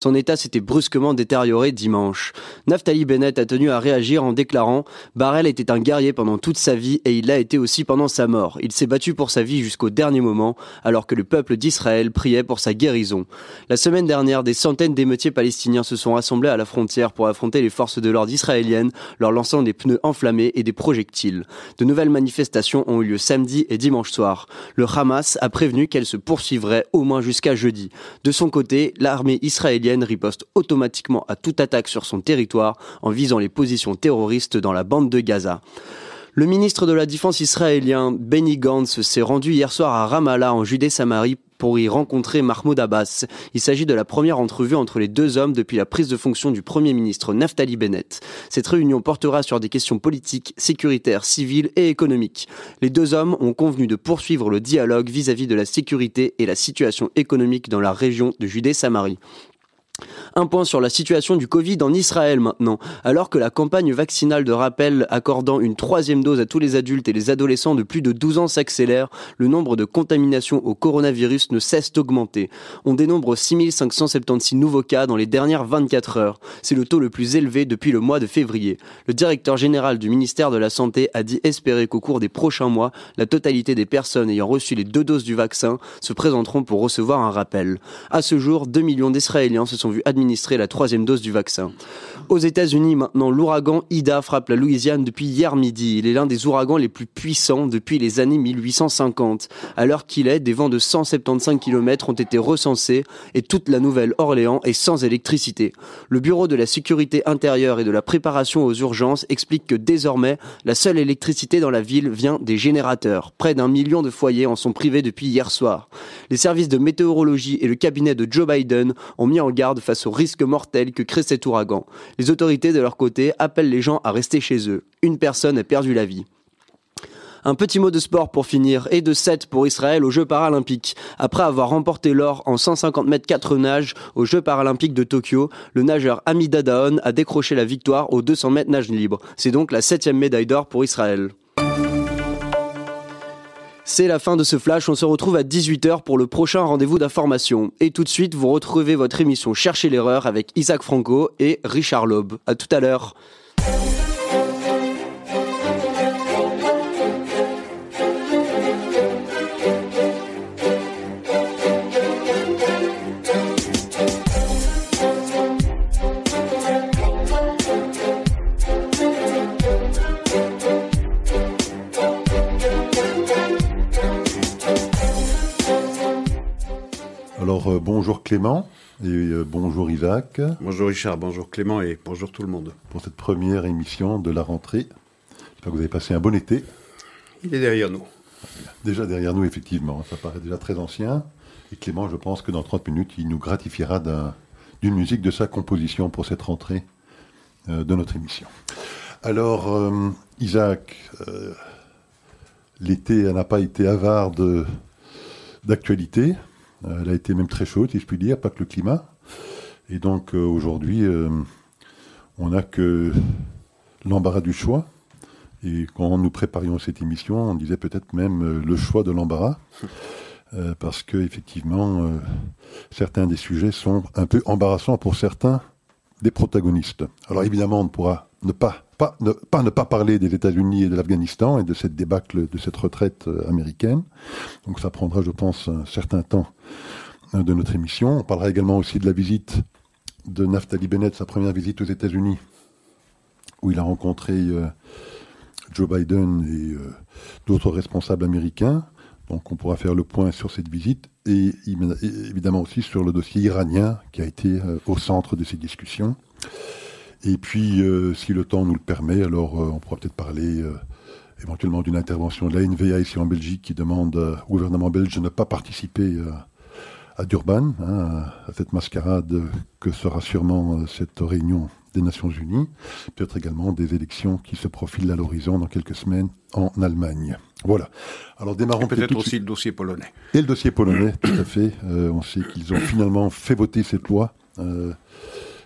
Son état s'était brusquement détérioré dimanche. Naftali Bennett a tenu à réagir en déclarant Barrel était un guerrier pendant toute sa vie et il l'a été aussi pendant sa mort. Il s'est battu pour sa vie jusqu'au dernier moment, alors que le peuple d'Israël priait pour sa guérison. La semaine dernière, des centaines d'émeutiers palestiniens se sont rassemblés à la frontière pour affronter les forces de l'ordre israéliennes, leur lançant des pneus enflammés et des projectiles. De nouvelles manifestations ont eu lieu samedi et dimanche soir. Le Hamas a prévenu qu'elles se poursuivraient au moins jusqu'à jeudi. De son côté, l'armée israélienne riposte automatiquement à toute attaque sur son territoire en visant les positions terroristes dans la bande de Gaza. Le ministre de la Défense israélien Benny Gantz s'est rendu hier soir à Ramallah en Judée-Samarie pour y rencontrer Mahmoud Abbas. Il s'agit de la première entrevue entre les deux hommes depuis la prise de fonction du Premier ministre Naftali Bennett. Cette réunion portera sur des questions politiques, sécuritaires, civiles et économiques. Les deux hommes ont convenu de poursuivre le dialogue vis-à-vis -vis de la sécurité et la situation économique dans la région de Judée-Samarie. Un point sur la situation du Covid en Israël maintenant. Alors que la campagne vaccinale de rappel accordant une troisième dose à tous les adultes et les adolescents de plus de 12 ans s'accélère, le nombre de contaminations au coronavirus ne cesse d'augmenter. On dénombre 6576 nouveaux cas dans les dernières 24 heures. C'est le taux le plus élevé depuis le mois de février. Le directeur général du ministère de la Santé a dit espérer qu'au cours des prochains mois, la totalité des personnes ayant reçu les deux doses du vaccin se présenteront pour recevoir un rappel. À ce jour, 2 millions d'Israéliens se sont vu administrer la troisième dose du vaccin. Aux États-Unis, maintenant, l'ouragan Ida frappe la Louisiane depuis hier midi. Il est l'un des ouragans les plus puissants depuis les années 1850. À l'heure qu'il est, des vents de 175 km ont été recensés et toute la Nouvelle-Orléans est sans électricité. Le Bureau de la sécurité intérieure et de la préparation aux urgences explique que désormais, la seule électricité dans la ville vient des générateurs. Près d'un million de foyers en sont privés depuis hier soir. Les services de météorologie et le cabinet de Joe Biden ont mis en garde face au risque mortel que crée cet ouragan. Les autorités, de leur côté, appellent les gens à rester chez eux. Une personne a perdu la vie. Un petit mot de sport pour finir et de 7 pour Israël aux Jeux paralympiques. Après avoir remporté l'or en 150 mètres 4 nages aux Jeux paralympiques de Tokyo, le nageur Ami Dadaon a décroché la victoire aux 200 mètres nage libre. C'est donc la septième médaille d'or pour Israël. C'est la fin de ce flash, on se retrouve à 18h pour le prochain rendez-vous d'information. Et tout de suite, vous retrouvez votre émission Cherchez l'erreur avec Isaac Franco et Richard Loeb. À tout à l'heure. Euh, bonjour Clément et euh, bonjour Isaac. Bonjour Richard, bonjour Clément et bonjour tout le monde. Pour cette première émission de la rentrée. J'espère que vous avez passé un bon été. Il est derrière nous. Déjà derrière nous, effectivement. Ça paraît déjà très ancien. Et Clément, je pense que dans 30 minutes, il nous gratifiera d'une musique de sa composition pour cette rentrée euh, de notre émission. Alors, Isaac, l'été n'a pas été avare d'actualité. Euh, elle a été même très chaude, si je puis dire, pas que le climat. Et donc euh, aujourd'hui, euh, on n'a que l'embarras du choix. Et quand nous préparions cette émission, on disait peut-être même le choix de l'embarras. parce que effectivement, certains des sujets sont un peu embarrassants pour certains des protagonistes. Alors évidemment, on ne pourra ne pas, pas, ne, pas ne pas parler des États-Unis et de l'Afghanistan et de cette débâcle, de cette retraite euh, américaine. Donc ça prendra, je pense, un certain temps euh, de notre émission. On parlera également aussi de la visite de Naftali Bennett, sa première visite aux États-Unis, où il a rencontré euh, Joe Biden et d'autres responsables américains. Donc on pourra faire le point sur cette visite et évidemment aussi sur le dossier iranien qui a été au centre de ces discussions. Et puis, euh, si le temps nous le permet, alors euh, on pourra peut-être parler euh, éventuellement d'une intervention de la NVA ici en Belgique qui demande au gouvernement belge de ne pas participer à Durban, hein, à cette mascarade que sera sûrement cette réunion des Nations Unies, peut-être également des élections qui se profilent à l'horizon dans quelques semaines en Allemagne. Voilà. Alors démarrons peut-être aussi le dossier polonais. Et le dossier polonais, tout à fait. on sait qu'ils ont finalement fait voter cette loi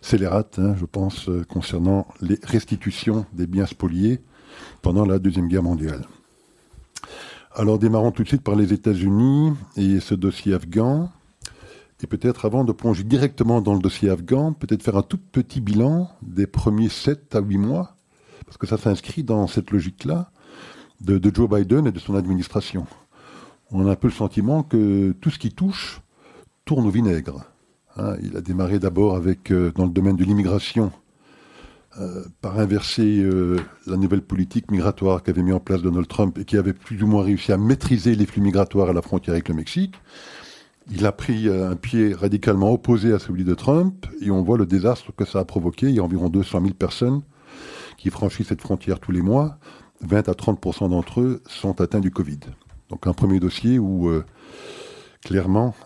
scélérate, hein, je pense, euh, concernant les restitutions des biens spoliés pendant la Deuxième Guerre mondiale. Alors démarrons tout de suite par les États-Unis et ce dossier afghan. et peut-être avant de plonger directement dans le dossier afghan, peut-être faire un tout petit bilan des premiers 7 à 8 mois, parce que ça s'inscrit dans cette logique-là, de, Joe Biden et de son administration. On a un peu le sentiment que tout ce qui touche tourne au vinaigre. Hein. il a démarré d'abord avec, euh, dans le domaine de l'immigration, euh, par inverser euh, la nouvelle politique migratoire qu'avait mis en place Donald Trump et qui avait plus ou moins réussi à maîtriser les flux migratoires à la frontière avec le Mexique. Il a pris un pied radicalement opposé à celui de Trump et on voit le désastre que ça a provoqué. Il y a environ 200 000 personnes qui franchissent cette frontière tous les mois. 20 à 30% d'entre eux sont atteints du Covid. Donc un premier dossier où clairement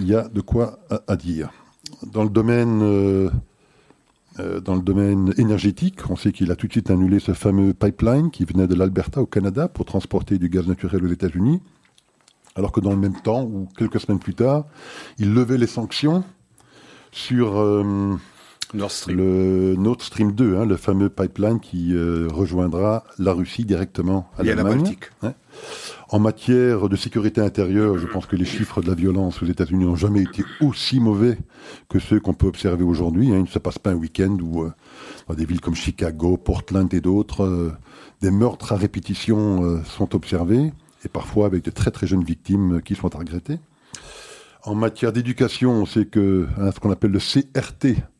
il y a de quoi à, dire. Dans le domaine euh, dans le domaine énergétique, on sait qu'il a tout de suite annulé ce fameux pipeline qui venait de l'Alberta au Canada pour transporter du gaz naturel aux États-Unis, alors que dans le même temps, ou quelques semaines plus tard, il levait les sanctions sur euh, Nord Stream. le Nord Stream 2, hein, le fameux pipeline qui euh, rejoindra la Russie directement à l'Allemagne. En matière de sécurité intérieure, je pense que les chiffres de la violence aux États-Unis n'ont jamais été aussi mauvais que ceux qu'on peut observer aujourd'hui. Hein. Il ne se passe pas un week-end où, euh, dans des villes comme Chicago, Portland et d'autres, euh, des meurtres à répétition euh, sont observés, et parfois avec de très très jeunes victimes qui sont à regretter. En matière d'éducation, on sait que hein, ce qu'on appelle le CRT, Hein,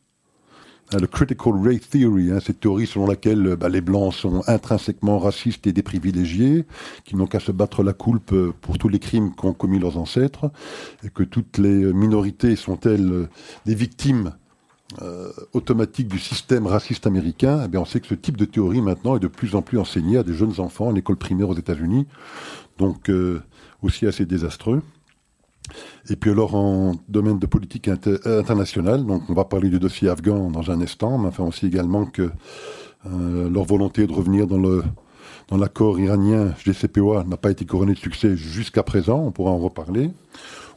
le Critical Race Theory, hein, cette théorie selon laquelle bah, les Blancs sont intrinsèquement racistes et déprivilégiés, qui n'ont qu'à se battre la coulpe euh, pour tous les crimes qu'ont commis leurs ancêtres, et que toutes les minorités sont-elles euh, des victimes euh, automatiques du système raciste américain, eh on sait que ce type de théorie maintenant est de plus en plus enseigné à des jeunes enfants en école primaire aux États-Unis, donc aussi assez désastreux. Et puis alors en domaine de politique internationale, donc on va parler du dossier afghan dans un instant, mais enfin aussi également que euh, leur volonté de revenir dans le dans l'accord iranien JCPOA n'a pas été couronnée de succès jusqu'à présent, on pourra en reparler.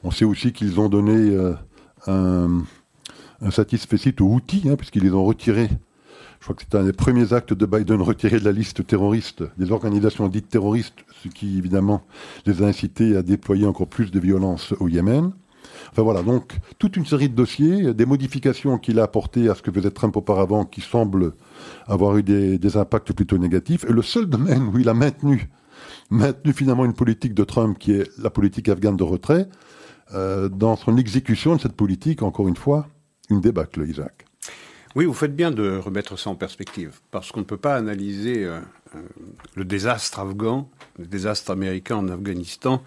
On sait aussi qu'ils ont donné euh, un, un satisfait aux outils, hein, puisqu'ils les ont retirés crois que c'est un des premiers actes de Biden retiré de la liste terroriste des organisations dites terroristes, ce qui évidemment les a incités à déployer encore plus de violence au Yémen. Enfin voilà, donc toute une série de dossiers, des modifications qu'il a apportées à ce que faisait Trump auparavant qui semblent avoir eu des, impacts plutôt négatifs. Et le seul domaine où il a maintenu, maintenu finalement une politique de Trump qui est la politique afghane de retrait, euh, dans son exécution de cette politique, encore une fois, une débâcle, Isaac. Oui, vous faites bien de remettre ça en perspective, parce qu'on ne peut pas analyser euh, euh, le désastre afghan, le désastre américain en Afghanistan,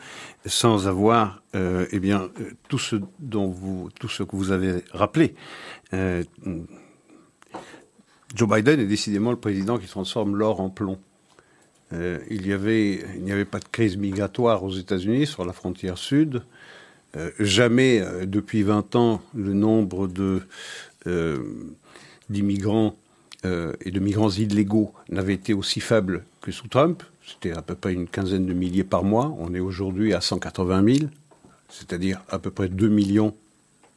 sans avoir, euh, eh bien, tout ce dont vous, tout ce que vous avez rappelé. Joe Biden est décidément le président qui transforme l'or en plomb. il n'y avait pas de crise migratoire aux États-Unis sur la frontière sud. jamais depuis 20 ans le nombre de d'immigrants euh, et de migrants illégaux n'avait été aussi faible que sous Trump. C'était à peu près une quinzaine de milliers par mois. On est aujourd'hui à 180 000, c'est-à-dire à peu près 2 millions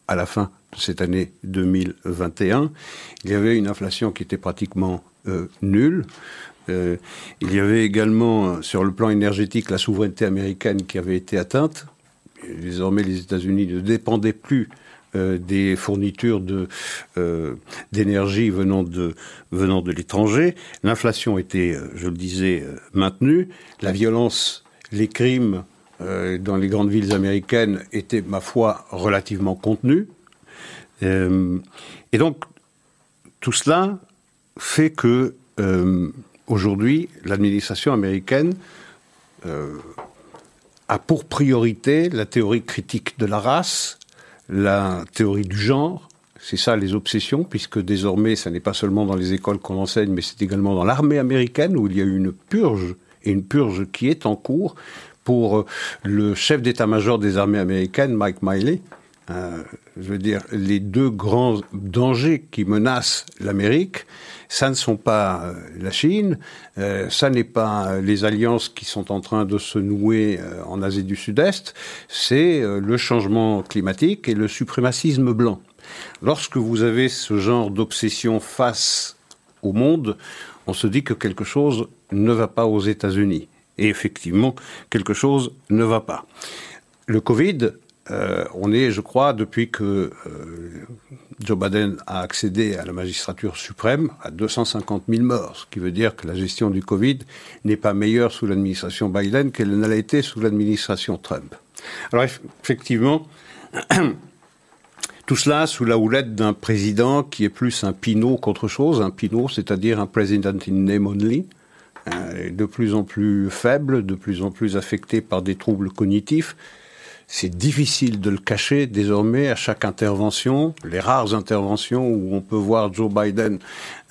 à la fin de cette année 2021. Il y avait une inflation qui était pratiquement euh, nulle. Euh, il y avait également, sur le plan énergétique, la souveraineté américaine qui avait été atteinte. Désormais, les États-Unis ne dépendaient plus euh, des fournitures de euh, d'énergie venant de venant de l'étranger. L'inflation était, euh, je le disais, maintenue. La violence, les crimes dans les grandes villes américaines étaient, ma foi, relativement contenus. et donc, tout cela fait que aujourd'hui, l'administration américaine a pour priorité la théorie critique de la race, la théorie du genre. C'est ça les obsessions, puisque désormais, ça n'est pas seulement dans les écoles qu'on enseigne, mais c'est également dans l'armée américaine où il y a eu une purge, et une purge qui est en cours pour euh, le chef d'état-major des armées américaines, Mike Miley. Euh, je veux dire, les deux grands dangers qui menacent l'Amérique, ça ne sont pas euh, la Chine, euh, ça n'est pas les alliances qui sont en train de se nouer euh, en Asie du Sud-Est, c'est le changement climatique et le suprémacisme blanc. Lorsque vous avez ce genre d'obsession face au monde, on se dit que quelque chose ne va pas aux États-Unis. Et effectivement, quelque chose ne va pas. Le Covid euh, on est, je crois, depuis que euh, Joe Biden a accédé à la magistrature suprême, à 250 000 morts, ce qui veut dire que la gestion du Covid n'est pas meilleure sous l'administration Biden qu'elle ne l'a été sous l'administration Trump. Alors effectivement, tout cela sous la houlette d'un président qui est plus un pinot qu'autre chose, un pinot, c'est-à-dire un president in name only, euh, de plus en plus faible, de plus en plus affecté par des troubles cognitifs, c'est difficile de le cacher désormais à chaque intervention, les rares interventions où on peut voir Joe Biden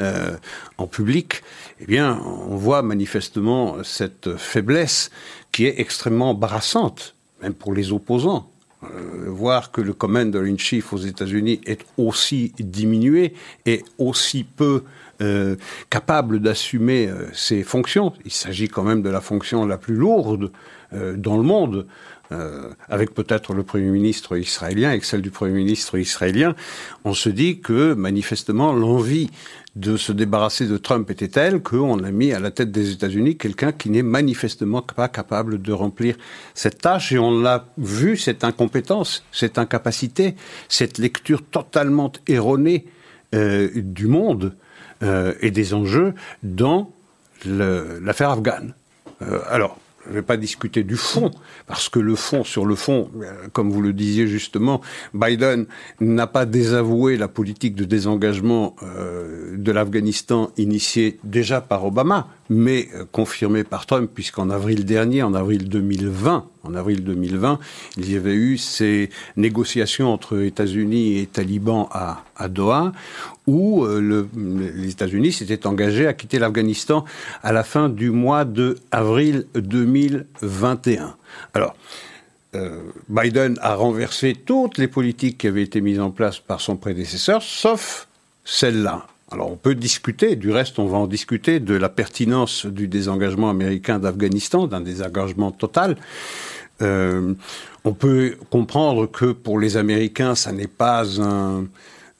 euh, en public, eh bien, on voit manifestement cette faiblesse qui est extrêmement embarrassante, même pour les opposants. Euh, voir que le commander-in-chief aux États-Unis est aussi diminué et aussi peu euh, capable d'assumer euh, ses fonctions. Il s'agit quand même de la fonction la plus lourde euh, dans le monde. Euh, avec peut-être le Premier ministre israélien et celle du Premier ministre israélien, on se dit que manifestement l'envie de se débarrasser de Trump était telle qu'on a mis à la tête des États-Unis quelqu'un qui n'est manifestement pas capable de remplir cette tâche. Et on l'a vu, cette incompétence, cette incapacité, cette lecture totalement erronée euh, du monde euh, et des enjeux dans l'affaire afghane. Alors, je ne vais pas discuter du fond, parce que le fond, sur le fond, euh, comme vous le disiez justement, Biden n'a pas désavoué la politique de désengagement euh, de l'Afghanistan initiée déjà par Obama, mais euh, confirmée par Trump, puisqu'en avril dernier, en avril 2020, en avril 2020, il y avait eu ces négociations entre États-Unis et talibans à, Doha, où euh, le, les États-Unis s'étaient engagés à quitter l'Afghanistan à la fin du mois de avril 2021. Alors, euh, Biden a renversé toutes les politiques qui avaient été mises en place par son prédécesseur, sauf celle-là. Alors on peut discuter, du reste on va en discuter, de la pertinence du désengagement américain d'Afghanistan, d'un désengagement total. Euh, on peut comprendre que pour les Américains, ça n'est pas un,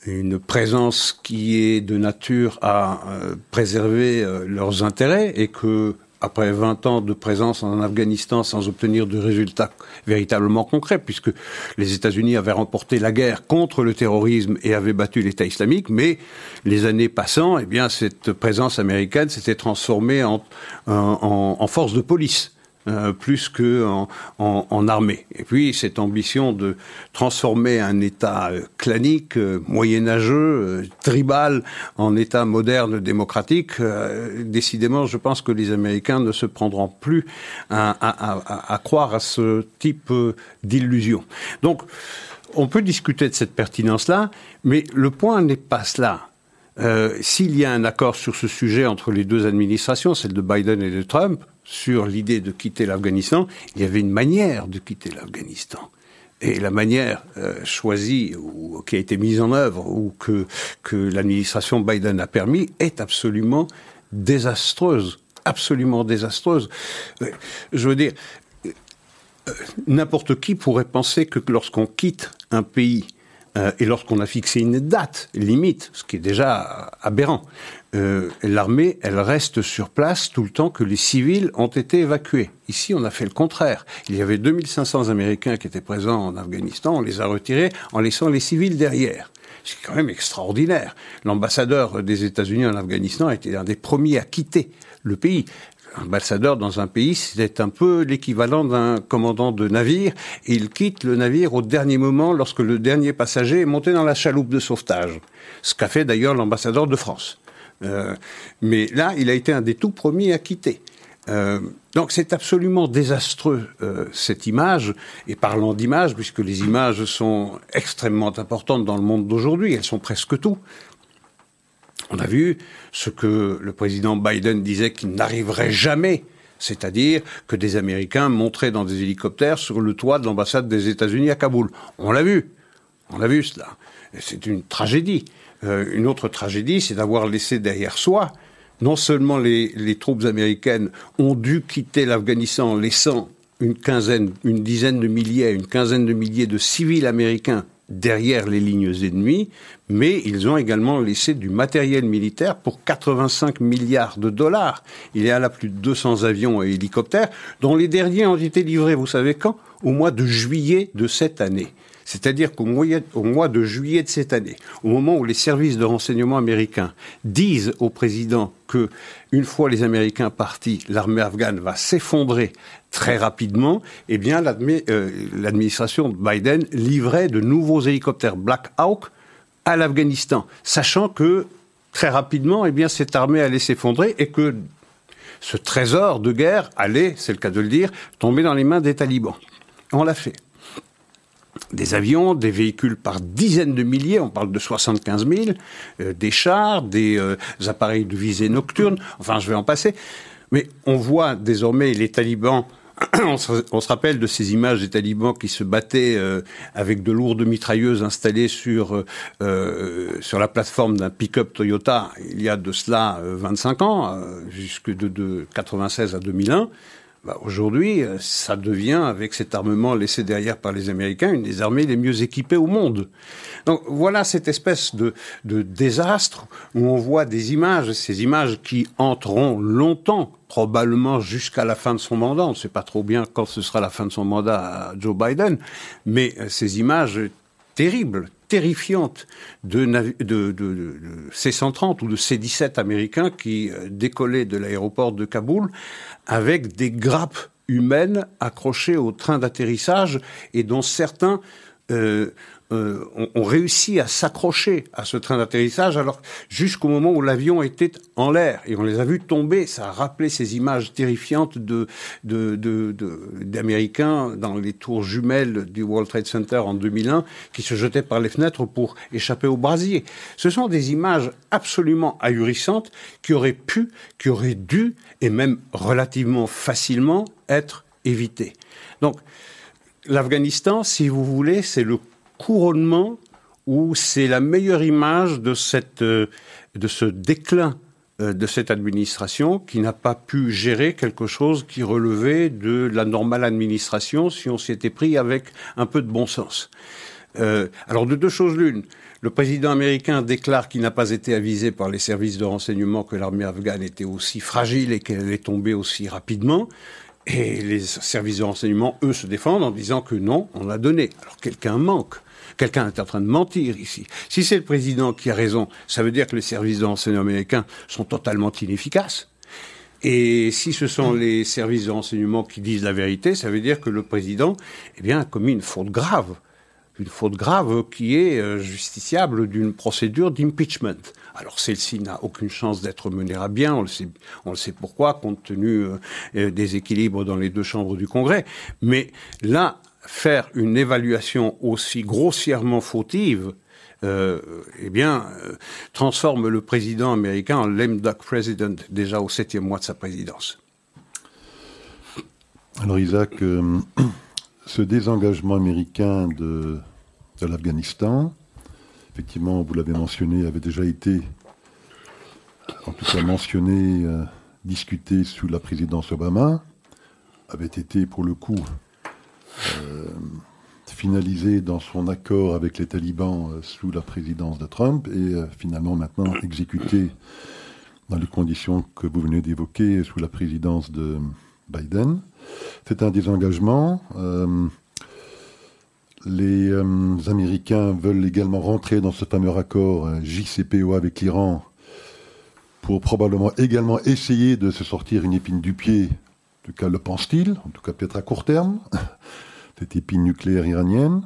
une présence qui est de nature à euh, préserver euh, leurs intérêts et que après 20 ans de présence en Afghanistan sans obtenir de résultats véritablement concrets, puisque les États-Unis avaient remporté la guerre contre le terrorisme et avaient battu l'État islamique, mais les années passant, eh bien, cette présence américaine s'était transformée en, en, en force de police. Euh, plus que en, armée. Et puis cette ambition de transformer un État euh, clanique, euh, moyenâgeux, tribal, en État moderne, démocratique, décidément, je pense que les Américains ne se prendront plus à, croire à ce type d'illusion. Donc, on peut discuter de cette pertinence-là, mais le point n'est pas cela. S'il y a un accord sur ce sujet entre les deux administrations, celle de Biden et de Trump, sur l'idée de quitter l'Afghanistan, il y avait une manière de quitter l'Afghanistan. Et la manière euh, choisie ou qui a été mise en œuvre ou que, que l'administration Biden a permis est absolument désastreuse, absolument désastreuse. Euh, je veux dire, euh, n'importe qui pourrait penser que lorsqu'on quitte un pays euh, et lorsqu'on a fixé une date limite, ce qui est déjà aberrant, euh, l'armée, elle reste sur place tout le temps que les civils ont été évacués. Ici, on a fait le contraire. Il y avait 2500 Américains qui étaient présents en Afghanistan, on les a retirés en laissant les civils derrière. C'est quand même extraordinaire. L'ambassadeur des États-Unis en Afghanistan a été un des premiers à quitter le pays ambassadeur dans un pays, c'est un peu l'équivalent d'un commandant de navire. Il quitte le navire au dernier moment lorsque le dernier passager est monté dans la chaloupe de sauvetage. Ce qu'a fait d'ailleurs l'ambassadeur de France. Euh, mais là, il a été un des tout premiers à quitter. Euh, donc c'est absolument désastreux euh, cette image. Et parlant d'image, puisque les images sont extrêmement importantes dans le monde d'aujourd'hui, elles sont presque tout. On a vu ce que le président Biden disait qu'il n'arriverait jamais, c'est-à-dire que des Américains montraient dans des hélicoptères sur le toit de l'ambassade des États-Unis à Kaboul. On l'a vu, on a vu cela. C'est une tragédie. Euh, une autre tragédie, c'est d'avoir laissé derrière soi non seulement les, les troupes américaines ont dû quitter l'Afghanistan en laissant une quinzaine, une dizaine de milliers, une quinzaine de milliers de civils américains derrière les lignes ennemies, mais ils ont également laissé du matériel militaire pour 85 milliards de dollars. Il y a là plus de 200 avions et hélicoptères, dont les derniers ont été livrés, vous savez quand? Au mois de juillet de cette année. C'est-à-dire qu'au mois de juillet de cette année, au moment où les services de renseignement américains disent au président que, une fois les Américains partis, l'armée afghane va s'effondrer très rapidement, eh bien, euh, l'administration de Biden livrait de nouveaux hélicoptères Black Hawk à l'Afghanistan, sachant que très rapidement, eh bien, cette armée allait s'effondrer et que ce trésor de guerre allait, c'est le cas de le dire, tomber dans les mains des talibans. On l'a fait des avions, des véhicules par dizaines de milliers, on parle de 75 000, euh, des chars, des euh, appareils de visée nocturne, enfin je vais en passer. Mais on voit désormais les talibans on se, rappelle de ces images des talibans qui se battaient euh, avec de lourdes mitrailleuses installées sur la plateforme d'un pick-up Toyota il y a de cela 25 ans, jusque de, de 96 à 2001. Bah, aujourd'hui, euh, ça devient, avec cet armement laissé derrière par les Américains, une des armées les mieux équipées au monde. Donc voilà cette espèce de, de désastre où on voit des images, ces images qui entreront longtemps, probablement jusqu'à la fin de son mandat. On ne sait pas trop bien quand ce sera la fin de son mandat à Joe Biden, mais euh, ces images terribles, de, de, C-130 ou de C-17 américains qui euh, décollaient de l'aéroport de Kaboul avec des grappes humaines accrochées au train d'atterrissage et dont certains euh, euh, ont, réussi à s'accrocher à ce train d'atterrissage, alors jusqu'au moment où l'avion était en l'air et on les a vus tomber. Ça a rappelé ces images terrifiantes d'Américains dans les tours jumelles du World Trade Center en 2001 qui se jetaient par les fenêtres pour échapper au brasier. Ce sont des images absolument ahurissantes qui auraient pu, qui auraient dû et même relativement facilement être évitées. Donc l'Afghanistan, si vous voulez, c'est le couronnement où c'est la meilleure image de, cette, euh, de ce déclin euh, de cette administration qui n'a pas pu gérer quelque chose qui relevait de la normale administration si on s'y était pris avec un peu de bon sens. Euh, alors de deux choses l'une, le président américain déclare qu'il n'a pas été avisé par les services de renseignement que l'armée afghane était aussi fragile et qu'elle allait tomber aussi rapidement. Et les services de renseignement, eux, se défendent en disant que non, on a donné. Alors quelqu'un manque. Quelqu'un est en train de mentir ici. Si c'est le président qui a raison, ça veut dire que les services de renseignement américains sont totalement inefficaces. Et si ce sont les services de renseignement qui disent la vérité, ça veut dire que le président eh bien, a commis une faute grave. Une faute grave qui est euh, justiciable d'une procédure d'impeachment. Alors celle-ci n'a aucune chance d'être menée à bien, on le sait, on le sait pourquoi, compte tenu euh, euh, des équilibres dans les deux chambres du Congrès. Mais là, faire une évaluation aussi grossièrement fautive, euh, eh bien, euh, transforme le président américain en lame duck president déjà au septième mois de sa présidence. Alors Isaac, euh, ce désengagement américain de, de l'Afghanistan, effectivement, vous l'avez mentionné, avait déjà été, en tout cas mentionné, discuté sous la présidence Obama, avait été pour le coup finalisé dans son accord avec les talibans euh, sous la présidence de Trump et euh, finalement maintenant exécuté dans les conditions que vous venez d'évoquer sous la présidence de Biden. C'est un désengagement. les Américains veulent également rentrer dans ce fameux accord JCPOA avec l'Iran pour probablement également essayer de se sortir une épine du pied en tout cas le pense-t-il, en tout cas peut-être à court terme, cette épine nucléaire iranienne.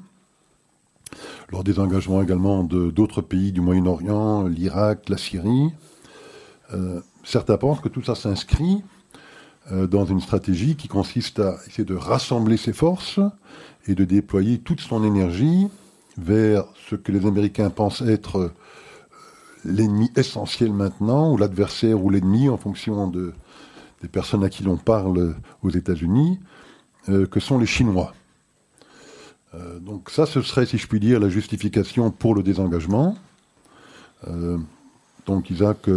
Lors des engagements également d'autres pays du Moyen-Orient, l'Irak, la Syrie, euh, certains pensent que tout ça s'inscrit euh, dans une stratégie qui consiste à essayer de rassembler ses forces et de déployer toute son énergie vers ce que les Américains pensent être euh, l'ennemi essentiel maintenant, ou l'adversaire ou l'ennemi en fonction de, des personnes à qui l'on parle aux États-Unis, euh, que sont les Chinois. Euh, donc ça, ce serait, si je puis dire, la justification pour le désengagement. Euh, donc Isaac,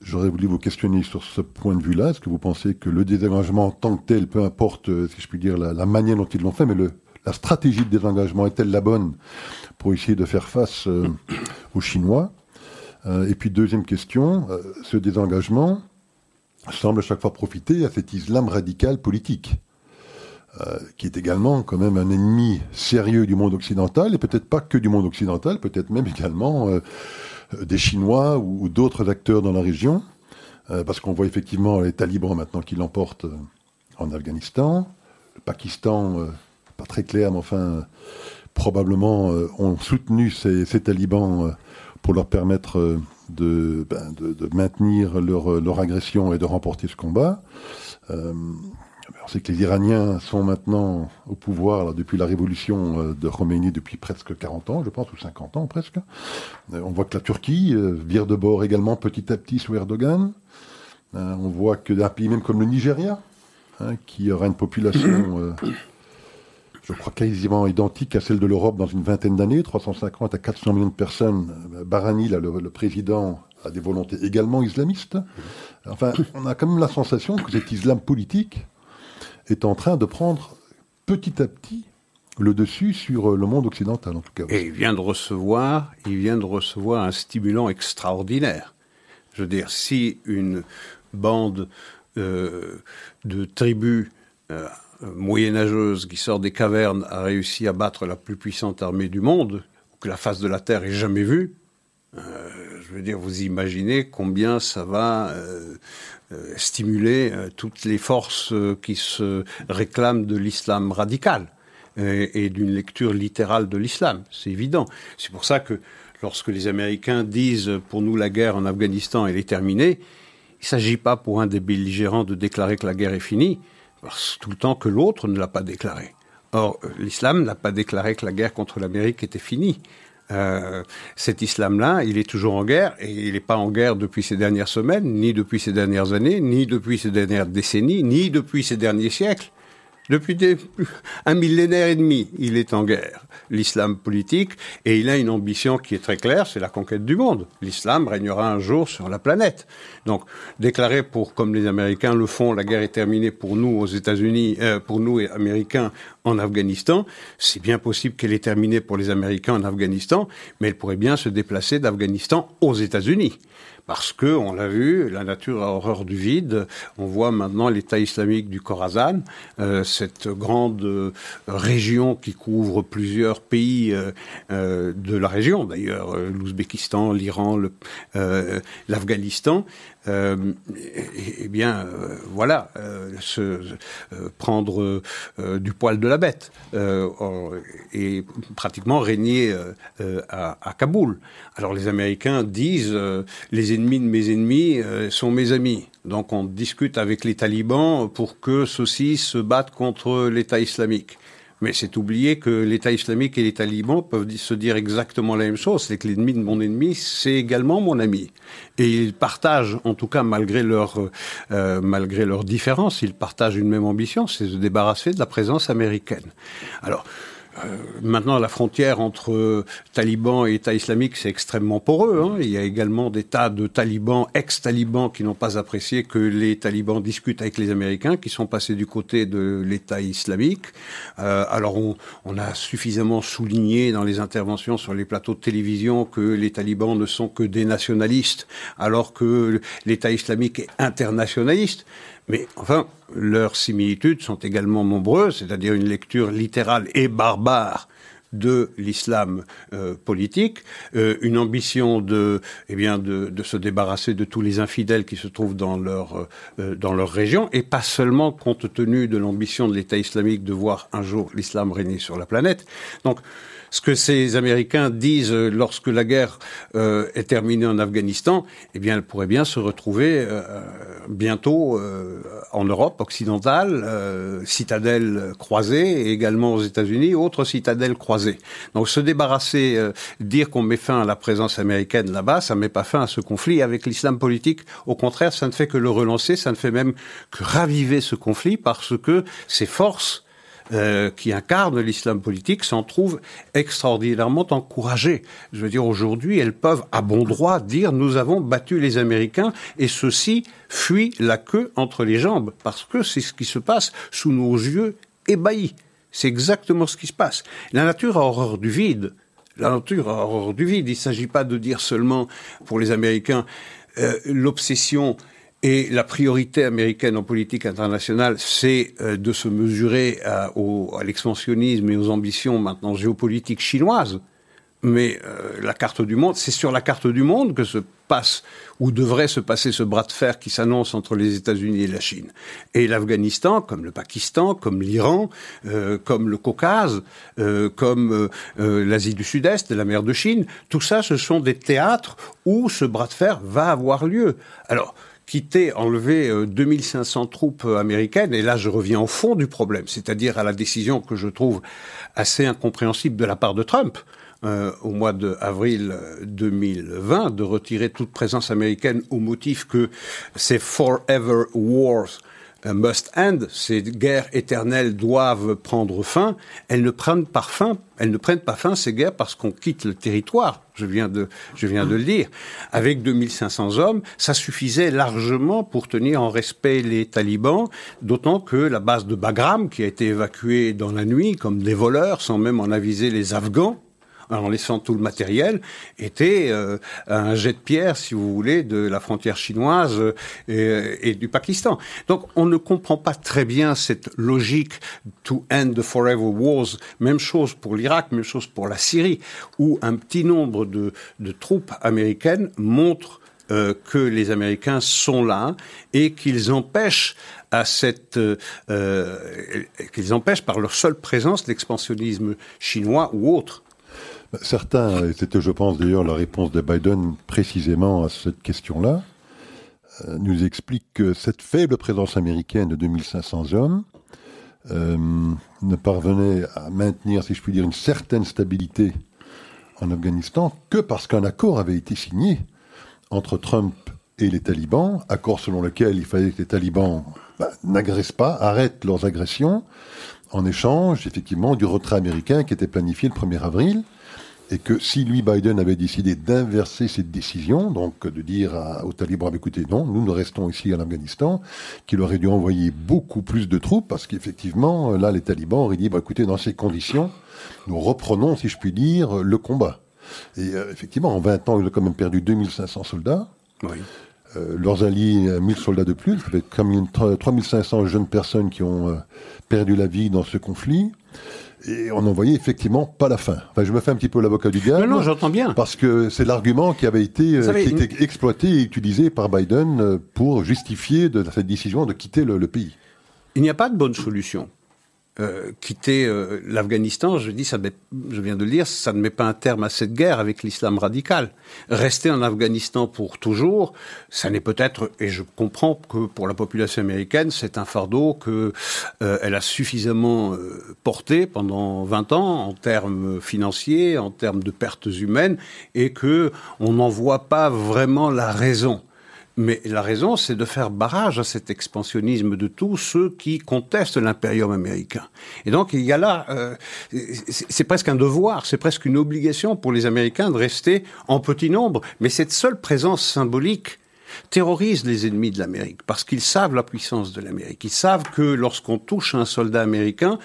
j'aurais voulu vous questionner sur ce point de vue-là. Est-ce que vous pensez que le désengagement en tant que tel, peu importe, si je puis dire, la, manière dont ils l'ont fait, mais la stratégie de désengagement est-elle la bonne pour essayer de faire face aux Chinois? Et puis deuxième question, ce désengagement semble à chaque fois profiter à cet islam radical politique. qui est également quand même un ennemi sérieux du monde occidental, et peut-être pas que du monde occidental, peut-être même également des Chinois ou d'autres acteurs dans la région. Euh, parce qu'on voit effectivement les talibans maintenant qui l'emportent euh, en Afghanistan. Le Pakistan, euh, pas très clair, mais enfin, probablement ont soutenu ces, talibans pour leur permettre de, ben, maintenir leur, agression et de remporter ce combat. on sait que les Iraniens sont maintenant au pouvoir depuis la révolution de Khomeini depuis presque 40 ans, je pense, ou 50 ans presque. on voit que la Turquie vire de bord également petit à petit sous Erdogan. On voit que pays même comme le Nigeria, hein, qui aura une population, euh, je crois, quasiment identique à celle de l'Europe dans une vingtaine d'années, 350 à 400 millions de personnes. Barani, le, président, a des volontés également islamistes. Enfin, on a quand même la sensation que cet islam politique est en train de prendre petit à petit le dessus sur le monde occidental, en tout cas. Et il vient de recevoir, il vient de recevoir un stimulant extraordinaire. Je veux dire, si une bande euh, de tribus euh, moyenâgeuses qui sortent des cavernes a réussi à battre la plus puissante armée du monde, que la face de la Terre ait jamais vue, euh, je veux dire, vous imaginez combien ça va stimuler toutes les forces qui se réclament de l'islam radical et, et d'une lecture littérale de l'islam. C'est évident. C'est pour ça que lorsque les Américains disent pour nous la guerre en Afghanistan elle est terminée, il ne s'agit pas pour un des belligérants de déclarer que la guerre est finie, tout le temps que l'autre ne l'a pas déclaré. Or, euh, l'islam n'a pas déclaré que la guerre contre l'Amérique était finie. Euh, cet islam-là, il est toujours en guerre, et il n'est pas en guerre depuis ces dernières semaines, ni depuis ces dernières années, ni depuis ces dernières décennies, ni depuis ces derniers siècles. Depuis un millénaire et demi, il est en guerre, l'islam politique, et il a une ambition qui est très claire, c'est la conquête du monde. L'islam régnera un jour sur la planète. Donc, déclarer pour, comme les Américains le font, la guerre est terminée pour nous aux États-Unis, euh, pour nous Américains en Afghanistan, c'est bien possible qu'elle est terminée pour les Américains en Afghanistan, mais elle pourrait bien se déplacer d'Afghanistan aux États-Unis parce que, on l'a vu, la nature a horreur du vide. On voit maintenant l'État islamique du Khorasan, euh, cette grande euh, région qui couvre plusieurs pays euh, de la région, d'ailleurs, l'Ouzbékistan, l'Iran, l'Afghanistan. Euh, eh, bien, voilà, se, prendre du poil de la bête et pratiquement régner à, à, Kaboul. Alors les Américains disent les ennemis de mes ennemis sont mes amis. Donc on discute avec les talibans pour que ceux-ci se battent contre l'État islamique. Mais c'est oublier que l'État islamique et les talibans peuvent se dire exactement la même chose. C'est que l'ennemi de mon ennemi, c'est également mon ami. Et ils partagent, en tout cas malgré leur euh, leurs différences, ils partagent une même ambition, c'est se débarrasser de la présence américaine. Alors, euh, maintenant, la frontière entre talibans et État islamique, c'est extrêmement poreux. Hein. Il y a également des tas de talibans, ex-talibans, qui n'ont pas apprécié que les talibans discutent avec les Américains, qui sont passés du côté de l'État islamique. Euh, alors, on, on, a suffisamment souligné dans les interventions sur les plateaux de télévision que les talibans ne sont que des nationalistes, alors que l'État islamique est internationaliste. Mais enfin, leurs similitudes sont également nombreuses, c'est-à-dire une lecture littérale et barbare de l'islam euh, politique, euh, une ambition de, eh bien, de, se débarrasser de tous les infidèles qui se trouvent dans leur euh, dans leur région, et pas seulement compte tenu de l'ambition de l'État islamique de voir un jour l'islam régner sur la planète. Donc ce que ces Américains disent lorsque la guerre euh, est terminée en Afghanistan, eh bien, elle pourrait bien se retrouver euh, bientôt euh, en Europe occidentale, citadelle croisée, et également aux États-Unis, autre citadelle croisée. Donc, se débarrasser, dire qu'on met fin à la présence américaine là-bas, ça met pas fin à ce conflit avec l'islam politique. Au contraire, ça ne fait que le relancer, ça ne fait même que raviver ce conflit parce que ces forces euh, qui incarnent l'islam politique s'en trouvent extraordinairement encouragées. Je veux dire, aujourd'hui, elles peuvent à bon droit dire nous avons battu les Américains et ceux-ci fuient la queue entre les jambes parce que c'est ce qui se passe sous nos yeux ébahis. C'est exactement ce qui se passe. La nature a horreur du vide. La nature a horreur du vide. Il ne s'agit pas de dire seulement pour les Américains euh, l'obsession et la priorité américaine en politique internationale, c'est euh, de se mesurer à, à l'expansionnisme et aux ambitions maintenant géopolitiques chinoises. Mais euh, la carte du monde, c'est sur la carte du monde que se passe ou devrait se passer ce bras de fer qui s'annonce entre les États-Unis et la Chine. Et l'Afghanistan, comme le Pakistan, comme l'Iran, euh, comme le Caucase, euh, comme l'Asie du Sud-Est, la mer de Chine, tout ça, ce sont des théâtres où ce bras de fer va avoir lieu. Alors, quitter, enlever 2500 troupes américaines, et là je reviens au fond du problème, c'est-à-dire à la décision que je trouve assez incompréhensible de la part de Trump, euh, au mois d'avril 2020 de retirer toute présence américaine au motif que ces forever wars must end, ces guerres éternelles doivent prendre fin, elles ne prennent pas fin, elles ne prennent pas fin ces guerres parce qu'on quitte le territoire. Je viens de, je viens de le dire. Avec 2500 hommes, ça suffisait largement pour tenir en respect les talibans, d'autant que la base de Bagram, qui a été évacuée dans la nuit comme des voleurs, sans même en aviser les Afghans, en laissant tout le matériel, était euh, un jet de pierre, si vous voulez, de la frontière chinoise euh, et, du Pakistan. Donc on ne comprend pas très bien cette logique to end the forever wars. Même chose pour l'Irak, même chose pour la Syrie, où un petit nombre de, troupes américaines montrent euh, que les Américains sont là et qu'ils empêchent par leur seule présence l'expansionnisme chinois ou autre. Certains, et c'était je pense d'ailleurs la réponse de Biden précisément à cette question-là, euh, nous expliquent que cette faible présence américaine de 2500 hommes euh, ne parvenait à maintenir, si je puis dire, une certaine stabilité en Afghanistan que parce qu'un accord avait été signé entre Trump et les talibans, accord selon lequel il fallait que les talibans bah, n'agressent pas, arrêtent leurs agressions, en échange, effectivement, du retrait américain qui était planifié le 1er avril et que si lui, Biden, avait décidé d'inverser cette décision, donc de dire aux talibans, bah, écoutez, non, nous, nous restons ici en Afghanistan, qu'il aurait dû envoyer beaucoup plus de troupes, parce qu'effectivement, là, les talibans auraient dit, bah, écoutez, dans ces conditions, nous reprenons, si je puis dire, le combat. Et euh, effectivement, en 20 ans, ils ont quand même perdu 2500 soldats. Oui. Euh, leurs alliés, 1000 soldats de plus, ça fait comme 3500 jeunes personnes qui ont euh, perdu la vie dans ce conflit et on n'en voyait effectivement pas la fin. Enfin, je me fais un petit peu l'avocat du diable. Non, non, j'entends bien. Parce que c'est l'argument qui avait été, euh, qui exploité et utilisé par Biden euh, pour justifier de, cette décision de quitter le pays. Il n'y a pas de bonne solution. Euh, quitter euh, l'Afghanistan, je dis, ça je viens de le dire, ça ne met pas un terme à cette guerre avec l'islam radical. Rester en Afghanistan pour toujours, ça n'est peut-être, et je comprends que pour la population américaine, c'est un fardeau que euh, elle a suffisamment porté pendant 20 ans en termes financiers, en termes de pertes humaines, et que on n'en voit pas vraiment la raison. Mais la raison, c'est de faire barrage à cet expansionnisme de tous ceux qui contestent l'impérium américain. Et donc, il y a là, euh, c'est presque un devoir, c'est presque une obligation pour les Américains de rester en petit nombre. Mais cette seule présence symbolique terrorise les ennemis de l'Amérique parce qu'ils savent la puissance de l'Amérique. Ils savent que lorsqu'on touche un soldat américain,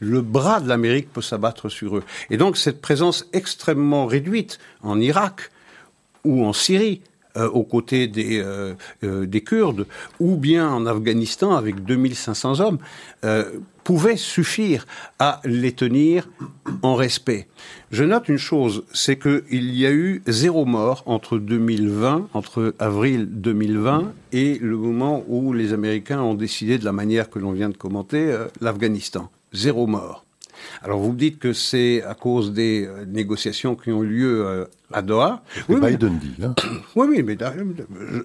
le bras de l'Amérique peut s'abattre sur eux. Et donc, cette présence extrêmement réduite en Irak ou en Syrie, euh, aux côtés des, euh, euh, des Kurdes, ou bien en Afghanistan avec 2500 hommes, pouvait suffire à les tenir en respect. Je note une chose, c'est qu'il y a eu zéro mort entre 2020, entre avril 2020 et le moment où les Américains ont décidé de la manière que l'on vient de commenter, l'Afghanistan. Zéro mort. Alors vous me dites que c'est à cause des euh, négociations qui ont eu lieu euh, à Doha. Oui, Biden dit. Hein. Oui, oui, mais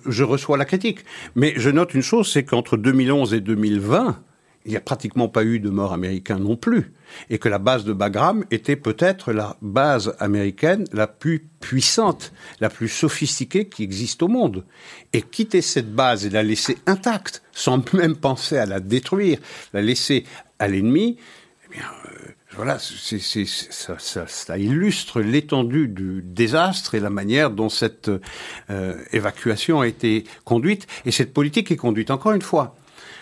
je, reçois la critique. Mais je note une chose, c'est qu'entre 2011 et 2020, il n'y a pratiquement pas eu de morts américains non plus. Et que la base de Bagram était peut-être la base américaine la plus puissante, la plus sophistiquée qui existe au monde. Et quitter cette base et la laisser intacte, sans même penser à la détruire, la laisser à l'ennemi, eh bien, voilà, ça, illustre l'étendue du désastre et la manière dont cette euh, évacuation a été conduite et cette politique est conduite. Encore une fois,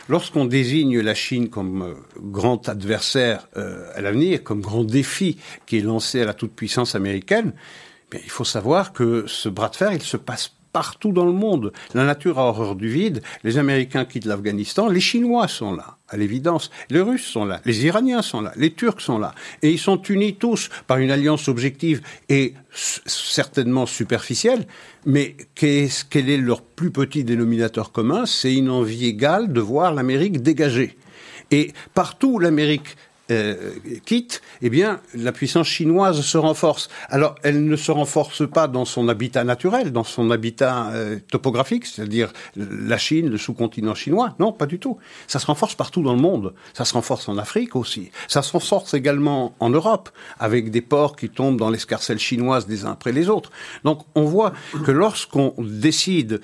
lorsqu'on désigne la Chine comme euh, grand adversaire euh, à l'avenir, comme grand défi qui est lancé à la toute-puissance américaine, eh il faut savoir que ce bras de fer, il se passe partout dans le monde. La nature a horreur du vide. Les Américains quittent l'Afghanistan. Les Chinois sont là, à l'évidence. Les Russes sont là. Les Iraniens sont là. Les Turcs sont là. Et ils sont unis tous par une alliance objective et certainement superficielle. Mais quel est leur plus petit dénominateur commun? C'est une envie égale de voir l'Amérique dégagée. Et partout l'Amérique euh, quitte, eh bien, la puissance chinoise se renforce. Alors, elle ne se renforce pas dans son habitat naturel, dans son habitat euh, topographique, c'est-à-dire la Chine, le sous-continent chinois. Non, pas du tout. Ça se renforce partout dans le monde. Ça se renforce en Afrique aussi. Ça se renforce également en Europe, avec des ports qui tombent dans l'escarcelle chinoise des uns après les autres. Donc, on voit que lorsqu'on décide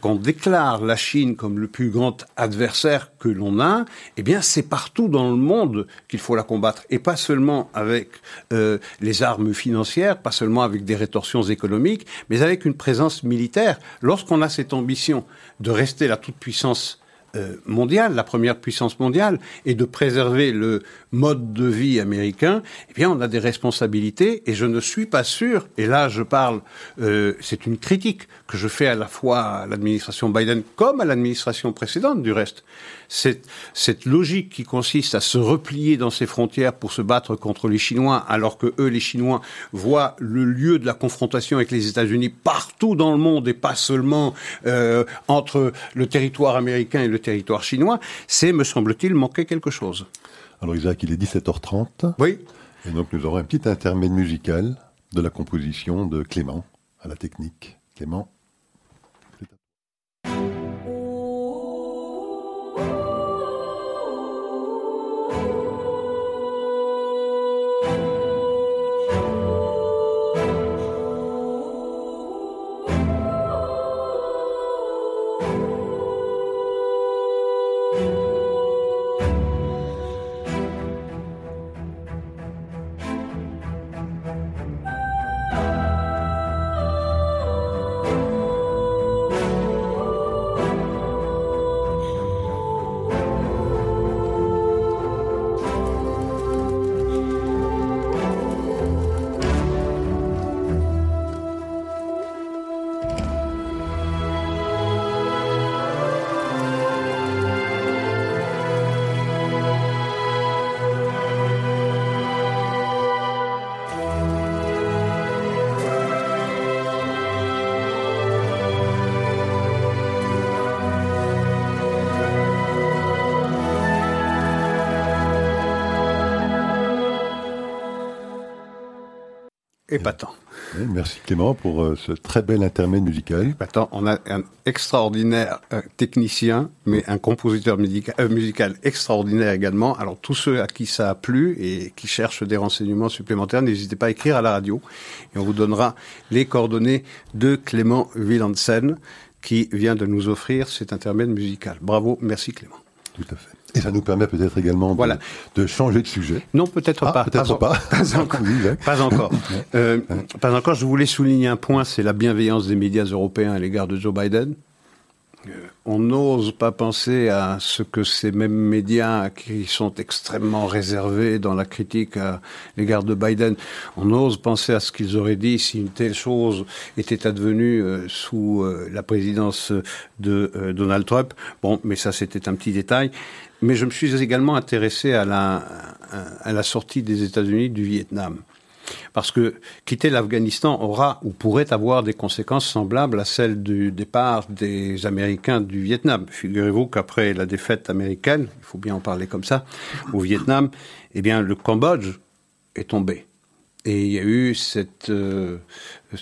qu'on déclare la Chine comme le plus grand adversaire que l'on a, eh bien c'est partout dans le monde qu'il faut la combattre et pas seulement avec euh, les armes financières, pas seulement avec des rétorsions économiques, mais avec une présence militaire. Lorsqu'on a cette ambition de rester la toute-puissance euh, mondiale, la première puissance mondiale, et de préserver le mode de vie américain, eh bien, on a des responsabilités. Et je ne suis pas sûr. Et là, je parle. Euh, c'est une critique que je fais à la fois à l'administration Biden comme à l'administration précédente, du reste cette, cette logique qui consiste à se replier dans ses frontières pour se battre contre les Chinois, alors que eux, les Chinois, voient le lieu de la confrontation avec les États-Unis partout dans le monde et pas seulement euh, entre le territoire américain et le territoire chinois, c'est, me semble-t-il, manquer quelque chose. Alors Isaac, il est 17h30. Oui. Et donc nous aurons un petit intermède musical de la composition de Clément à la technique. Clément épatant. merci Clément pour euh, ce très bel intermède musical. Épatant. On a un extraordinaire euh, technicien, mais un compositeur euh, musical extraordinaire également. Alors tous ceux à qui ça a plu et qui cherchent des renseignements supplémentaires, n'hésitez pas à écrire à la radio et on vous donnera les coordonnées de Clément Villansen qui vient de nous offrir cet intermède musical. Bravo, merci Clément. Tout à fait. Et ça nous permet peut-être également de, changer de sujet. Non, peut-être ah, pas. Peut-être pas. Pas, encore. pas encore. Euh, pas encore. Je voulais souligner un point, c'est la bienveillance des médias européens à l'égard de Joe Biden. Euh, on n'ose pas penser à ce que ces mêmes médias qui sont extrêmement réservés dans la critique à l'égard de Biden, on ose penser à ce qu'ils auraient dit si une telle chose était advenue euh, sous la présidence de Donald Trump. Bon, mais ça c'était un petit détail mais je me suis également intéressé à la, sortie des États-Unis du Vietnam. Parce que quitter l'Afghanistan aura ou pourrait avoir des conséquences semblables à celles du départ des Américains du Vietnam. Figurez-vous qu'après la défaite américaine, il faut bien en parler comme ça, au Vietnam, eh bien, le Cambodge est tombé. Et il y a eu euh,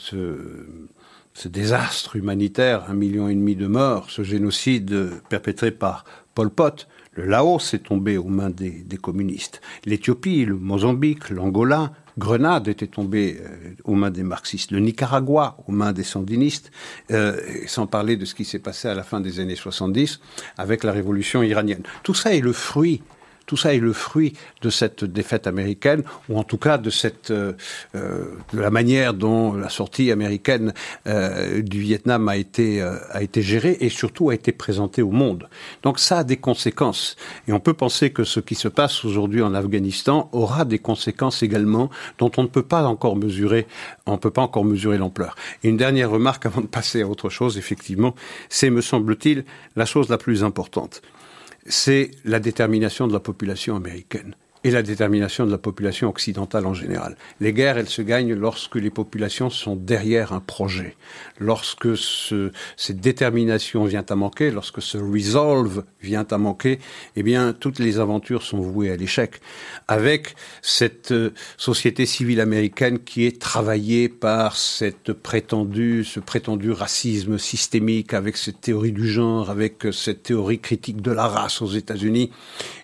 ce désastre humanitaire, un million et demi de morts, ce génocide perpétré par Le Laos est tombé aux mains des, communistes. L'Éthiopie, le Mozambique, l'Angola, Grenade était tombé euh, aux mains des marxistes. Le Nicaragua aux mains des sandinistes, euh, sans parler de ce qui s'est passé à la fin des années 70 avec la révolution iranienne. Tout ça est le fruit tout ça est le fruit de cette défaite américaine, ou en tout cas de euh, euh, la manière dont la sortie américaine euh, du Vietnam a été a été gérée et surtout a été présentée au monde. Donc ça a des conséquences, et on peut penser que ce qui se passe aujourd'hui en Afghanistan aura des conséquences également dont on ne peut pas encore mesurer, on peut pas encore mesurer l'ampleur. Une dernière remarque avant de passer à autre chose, effectivement, c'est me semble-t-il la chose la plus importante c'est la détermination de la population américaine et la détermination de la population occidentale en général. Les guerres, elles se gagnent lorsque les populations sont derrière un projet, lorsque ce, cette détermination vient à manquer, lorsque ce resolve vient à manquer, eh bien, toutes les aventures sont vouées à l'échec. Avec cette euh, société civile américaine qui est travaillée par cette prétendue, ce prétendu racisme systémique, avec cette théorie du genre, avec cette théorie critique de la race aux États-Unis,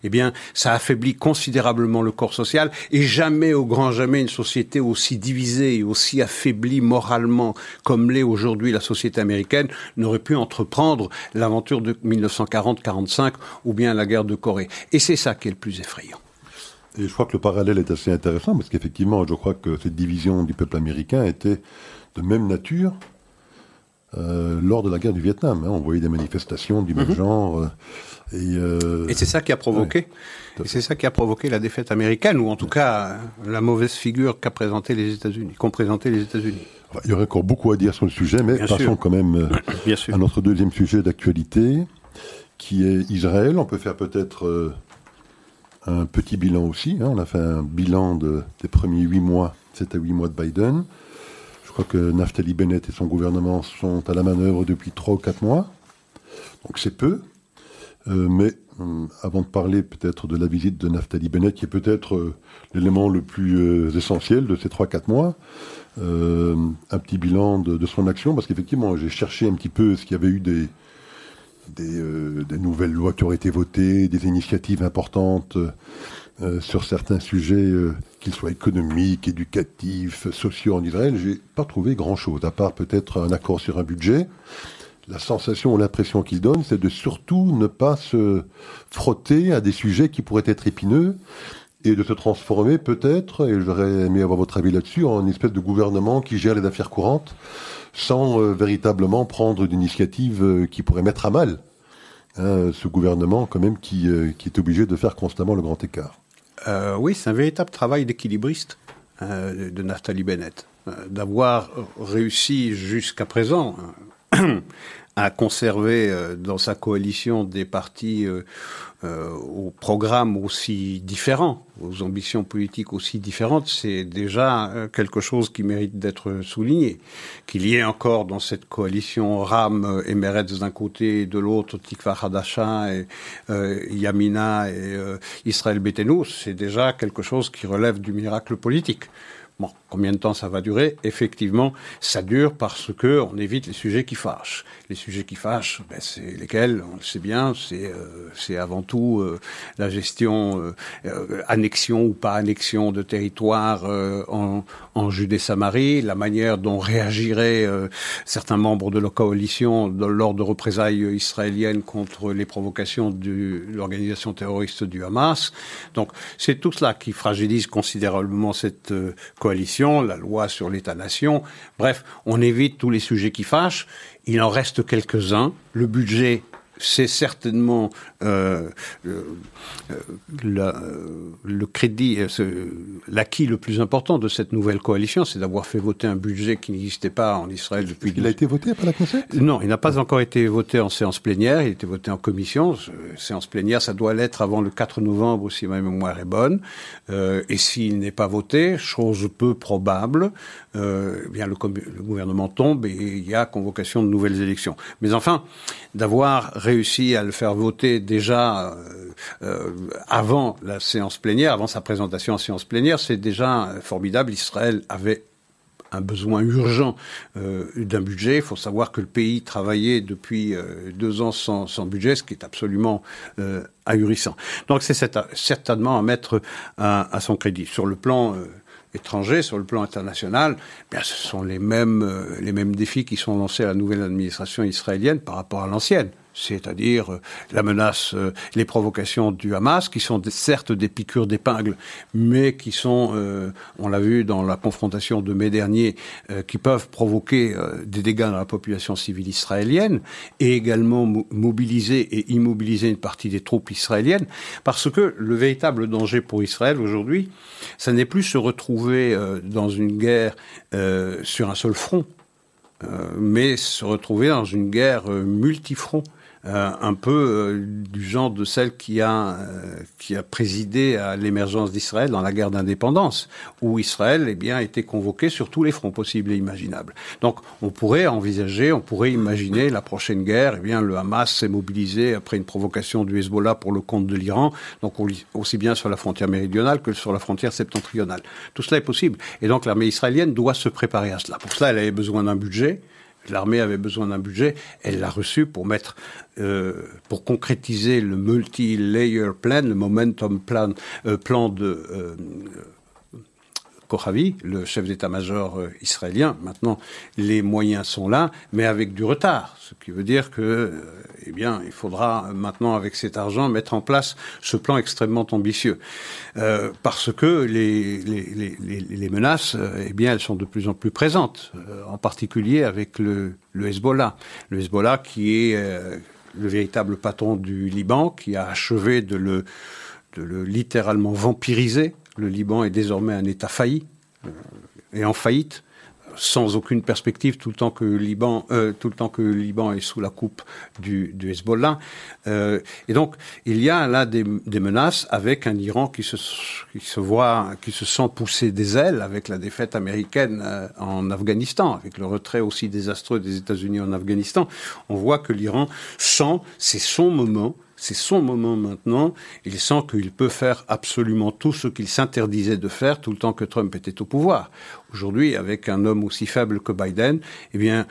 eh bien, ça affaiblit considérablement le corps social et jamais, au grand jamais, une société aussi divisée et aussi affaiblie moralement comme l'est aujourd'hui la société américaine n'aurait pu entreprendre l'aventure de 1940-45 ou bien la guerre de Corée. Et c'est ça qui est le plus effrayant. Et je crois que le parallèle est assez intéressant parce qu'effectivement, je crois que cette division du peuple américain était de même nature euh, lors de la guerre du Vietnam. Hein. On voyait des manifestations du même mhm. genre. Euh, euh, et, c'est ça qui a provoqué. c'est ça qui a provoqué la défaite américaine, ou en tout cas la mauvaise figure qu'a présenté les États-Unis, qu'ont présenté les États-Unis. Il y aurait encore beaucoup à dire sur le sujet, mais passons quand même à notre deuxième sujet d'actualité, qui est Israël. On peut faire peut-être un petit bilan aussi. Hein. On a fait un bilan des premiers huit mois, c'est à huit mois de Biden crois que Naftali Bennett et son gouvernement sont à la manœuvre depuis trois ou quatre mois. Donc c'est peu. Euh, mais euh, avant de parler peut-être de la visite de Naftali Bennett, qui est peut-être euh, l'élément le plus essentiel de ces trois, quatre mois, un petit bilan de, son action, parce qu'effectivement, j'ai cherché un petit peu ce qu'il y avait eu des, des, nouvelles lois qui auraient été votées, des initiatives importantes euh, sur certains sujets, euh, qu'ils soient économiques, éducatifs, sociaux en Israël, j'ai pas trouvé grand-chose, à part peut-être un accord sur un budget. La sensation ou l'impression qu'il donne, c'est de surtout ne pas se frotter à des sujets qui pourraient être épineux et de se transformer peut-être, et j'aurais aimé avoir votre avis là-dessus, en une espèce de gouvernement qui gère les affaires courantes sans euh, véritablement prendre d'initiatives qui pourraient mettre à mal hein, ce gouvernement quand même qui, qui est obligé de faire constamment le grand écart. Euh, oui, c'est un véritable travail d'équilibriste euh, de Naftali Bennett, euh, d'avoir réussi jusqu'à présent à conserver dans sa coalition des partis euh, aux programmes aussi différents, aux ambitions politiques aussi différentes, c'est déjà euh, quelque chose qui mérite d'être souligné. Qu'il y ait encore dans cette coalition RAM et Meretz d'un côté et de l'autre Tikva Hadasha et euh, Yamina et Israël Betenu, c'est déjà quelque chose qui relève du miracle politique. Bon, combien de temps ça va durer Effectivement, ça dure parce que on évite les sujets qui fâchent. Les sujets qui fâchent, ben, c'est lesquels? On le sait bien, c'est euh, c'est avant tout euh, la gestion euh, annexion ou pas annexion de territoire en, en Judée-Samarie, la manière dont réagiraient certains membres de la coalition lors de représailles israéliennes contre les provocations de l'organisation terroriste du Hamas. Donc, c'est tout cela qui fragilise considérablement cette coalition, la loi sur l'État-nation. Bref, on évite tous les sujets qui fâchent. Il en reste quelques-uns. Le budget c'est certainement euh, euh, euh, le crédit, l'acquis le plus important de cette nouvelle coalition, c'est d'avoir fait voter un budget qui n'existait pas en Israël depuis. Il a été voté par la Conseil Non, il n'a pas encore été voté en séance plénière. Il a été voté en commission. Séance plénière, ça doit l'être avant le 4 novembre, si ma mémoire est bonne. et s'il n'est pas voté, chose peu probable, eh bien le, gouvernement tombe et il y a convocation de nouvelles élections. Mais enfin, d'avoir réussi à le faire voter déjà euh, euh, avant la séance plénière, avant sa présentation en séance plénière, c'est déjà formidable. Israël avait un besoin urgent euh, d'un budget. Il faut savoir que le pays travaillait depuis deux ans sans, budget, ce qui est absolument ahurissant. Donc c'est certainement à mettre à, son crédit. Sur le plan étranger, sur le plan international, eh ce sont les mêmes, les mêmes défis qui sont lancés à la nouvelle administration israélienne par rapport à l'ancienne c'est-à-dire euh, la menace, euh, les provocations du Hamas, qui sont certes des piqûres d'épingle, mais qui sont, euh, on l'a vu dans la confrontation de mai dernier, qui peuvent provoquer des dégâts dans la population civile israélienne, et également mobiliser et immobiliser une partie des troupes israéliennes, parce que le véritable danger pour Israël aujourd'hui, ça n'est plus se retrouver dans une guerre sur un seul front, mais se retrouver dans une guerre multifront euh, un peu euh, du genre de celle qui a, euh, qui a présidé à l'émergence d'Israël dans la guerre d'indépendance, où Israël eh bien, a été convoqué sur tous les fronts possibles et imaginables. Donc on pourrait envisager, on pourrait imaginer la prochaine guerre, eh bien, le Hamas s'est mobilisé après une provocation du Hezbollah pour le compte de l'Iran, donc aussi bien sur la frontière méridionale que sur la frontière septentrionale. Tout cela est possible. Et donc l'armée israélienne doit se préparer à cela. Pour cela, elle avait besoin d'un budget. L'armée avait besoin d'un budget, elle l'a reçu pour mettre, euh, pour concrétiser le multi-layer plan, le momentum plan, euh, plan de Kochavi, le chef d'état-major euh, israélien. Maintenant, les moyens sont là, mais avec du retard. Ce qui veut dire que, euh, eh bien, il faudra maintenant, avec cet argent, mettre en place ce plan extrêmement ambitieux. Euh, parce que les, menaces, eh bien, elles sont de plus en plus présentes, en particulier avec le, le, Hezbollah. Le Hezbollah qui est le véritable patron du Liban, qui a achevé de le, de le littéralement vampiriser le Liban est désormais un État failli euh, et en faillite sans aucune perspective tout le temps que le Liban, euh, tout le temps que Liban est sous la coupe du, Hezbollah. Euh, et donc, il y a là des, menaces avec un Iran qui se, qui se voit, qui se sent pousser des ailes avec la défaite américaine en Afghanistan, avec le retrait aussi désastreux des États-Unis en Afghanistan. On voit que l'Iran sent, c'est son moment, c'est son moment maintenant. Il sent qu'il peut faire absolument tout ce qu'il s'interdisait de faire tout le temps que Trump était au pouvoir. Aujourd'hui, avec un homme aussi faible que Biden, eh euh,